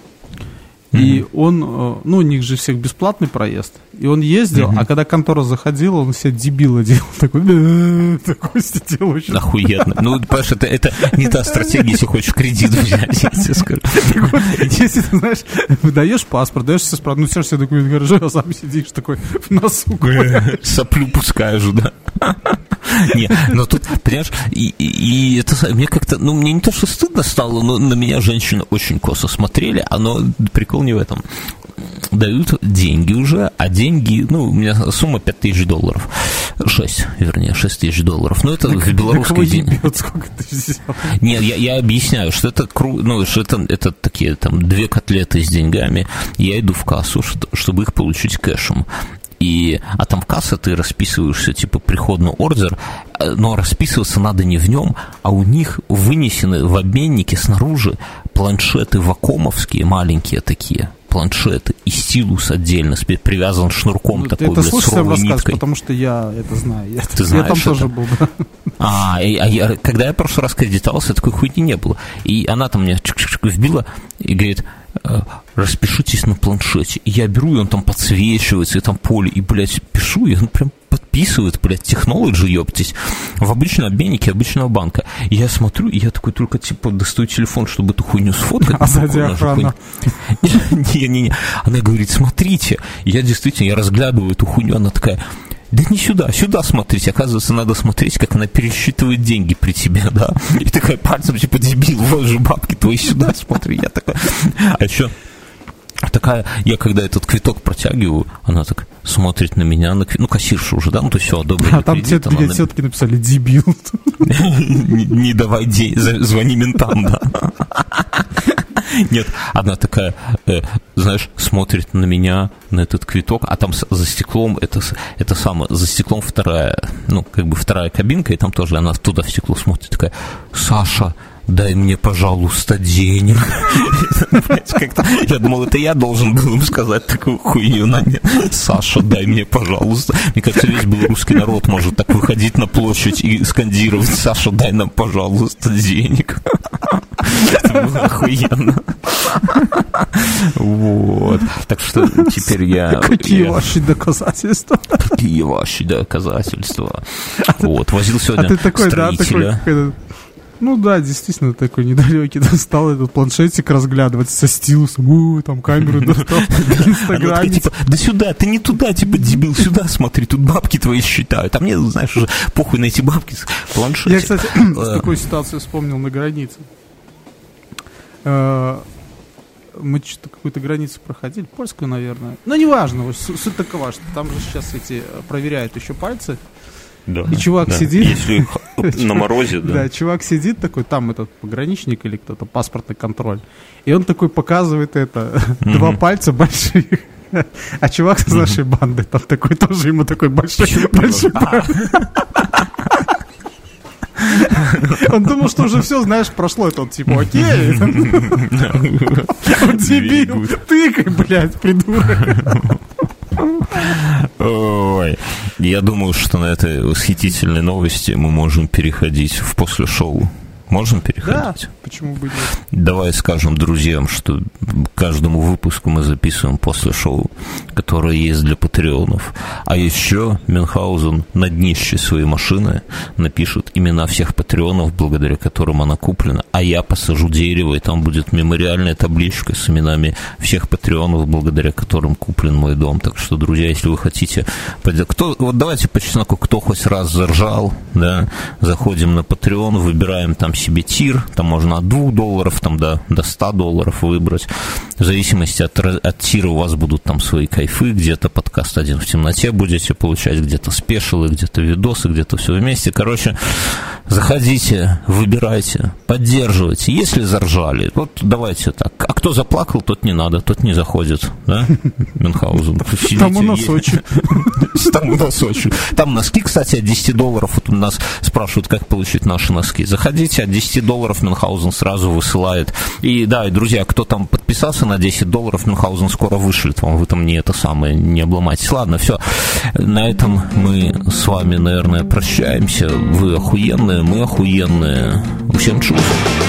Speaker 1: и он, э, ну, у них же всех бесплатный проезд. И он ездил, а когда контора заходила, он все дебила делал. <laughs> Такой, такой
Speaker 2: сидел очень. Охуенно. Ну, понимаешь, это, это не та стратегия, если хочешь кредит взять, я тебе скажу.
Speaker 1: Если ты, знаешь, даешь паспорт, даешь все справку, ну, все все документы гаражи, а сам сидишь такой в носу.
Speaker 2: Соплю пускаешь, да. Не, но тут, понимаешь, и, и это мне как-то, ну, мне не то, что стыдно стало, но на меня женщины очень косо смотрели, а но прикол не в этом дают деньги уже, а деньги, ну, у меня сумма 5 тысяч долларов. 6, вернее, 6 тысяч долларов. Но это на, в белорусской деньги. Нет, я, я объясняю, что это, кру... ну, что это, это такие там две котлеты с деньгами. Я иду в кассу, чтобы их получить кэшем. И, а там в кассе ты расписываешься, типа, приходный ордер, но расписываться надо не в нем, а у них вынесены в обменнике снаружи планшеты вакомовские, маленькие такие, планшет и стилус отдельно, привязан шнурком ну, такой,
Speaker 1: это блядь, с ровной ниткой. потому что я это знаю. Я,
Speaker 2: Ты знаешь <laughs>
Speaker 1: я там
Speaker 2: это?
Speaker 1: тоже был, да. <laughs>
Speaker 2: А, и, а я, когда я в прошлый раз кредитовался, такой хуйни не было. И она там мне вбила и говорит, «Э, распишитесь на планшете. И я беру, и он там подсвечивается, и там поле, и, блядь, пишу, и он прям подписывает, блядь, технологи, ёптись, в обычном обменнике обычного банка. И я смотрю, и я такой только, типа, достаю телефон, чтобы эту хуйню сфоткать. <laughs>
Speaker 1: А сзади охрана.
Speaker 2: Не-не-не. Она говорит, смотрите. Я действительно, я разглядываю эту хуйню, она такая, да не сюда, сюда смотрите. Оказывается, надо смотреть, как она пересчитывает деньги при тебе, да. И такая пальцем, типа, дебил, вот же бабки твои сюда смотри. Я такой, а еще такая, я когда этот квиток протягиваю, она так смотрит на меня, на, ну, кассирша уже, да, ну, то есть все, добрый
Speaker 1: А там тебе на... все-таки написали «дебил». <laughs>
Speaker 2: Не давай звони ментам, да. <laughs> Нет, она такая, э, знаешь, смотрит на меня, на этот квиток, а там за стеклом, это, это самое, за стеклом вторая, ну, как бы вторая кабинка, и там тоже она туда в стекло смотрит, такая, Саша, дай мне, пожалуйста, денег. <laughs> Я думал, это я должен был им сказать такую хуйню на мне. Саша, дай мне, пожалуйста. Мне кажется, весь белорусский народ может так выходить на площадь и скандировать Саша, дай нам, пожалуйста, денег. <laughs> Это было охуенно. Вот. Так что теперь я...
Speaker 1: Какие ваши доказательства?
Speaker 2: Какие ваши доказательства? Вот. Возил сегодня
Speaker 1: а ты такой, да, такой, ну да, действительно такой недалекий. <laughs> Достал этот планшетик разглядывать со стилусом. У, там камеру достал. <laughs> Инстаграме.
Speaker 2: Типа, да сюда, ты не туда, типа, дебил, сюда смотри, тут бабки твои считают. А мне, знаешь, уже похуй на эти бабки. Планшетик.
Speaker 1: Я, кстати, <clears throat> с такой ситуации вспомнил на границе. Э, мы что-то какую-то границу проходили, польскую, наверное. Но неважно, суть такова, что там же сейчас эти э, проверяют еще пальцы.
Speaker 2: Да,
Speaker 1: и чувак
Speaker 2: да.
Speaker 1: сидит.
Speaker 2: Если <laughs> на морозе, да.
Speaker 1: Да, чувак сидит такой, там этот пограничник или кто-то, паспортный контроль. И он такой показывает это, <laughs> два пальца больших. <laughs> А чувак с нашей банды там такой тоже ему такой большой, большой Он думал, что уже все, знаешь, прошло это, он типа, окей. <laughs> Дебил, тыкай, блядь, придурок.
Speaker 2: Ой. Я думаю, что на этой восхитительной новости мы можем переходить в после шоу. Можем переходить?
Speaker 1: Да, почему бы нет?
Speaker 2: Давай скажем друзьям, что каждому выпуску мы записываем после шоу, которое есть для патреонов. А еще Мюнхгаузен на днище своей машины напишет имена всех патреонов, благодаря которым она куплена. А я посажу дерево, и там будет мемориальная табличка с именами всех патреонов, благодаря которым куплен мой дом. Так что, друзья, если вы хотите... Кто, вот давайте по чесноку, кто хоть раз заржал, да, заходим на Patreon, выбираем там себе тир, там можно от 2 долларов там, до, до 100 долларов выбрать. В зависимости от, от тира у вас будут там свои кайфы, где-то подкаст один в темноте будете получать, где-то спешилы, где-то видосы, где-то все вместе. Короче, заходите, выбирайте, поддерживайте. Если заржали, вот давайте так. А кто заплакал, тот не надо, тот не заходит, да, <laughs> Мюнхгаузен?
Speaker 1: Там у нас очень. <laughs>
Speaker 2: Там у нас очень. Там носки, кстати, от 10 долларов. Вот у нас спрашивают, как получить наши носки. Заходите, от 10 долларов Мюнхгаузен сразу высылает. И да, и, друзья, кто там подписался на 10 долларов, Мюнхгаузен скоро вышлет вам. Вы там не это самое, не обломайтесь. Ладно, все. На этом мы с вами, наверное, прощаемся. Вы охуенные, мы охуенные. Всем чувств.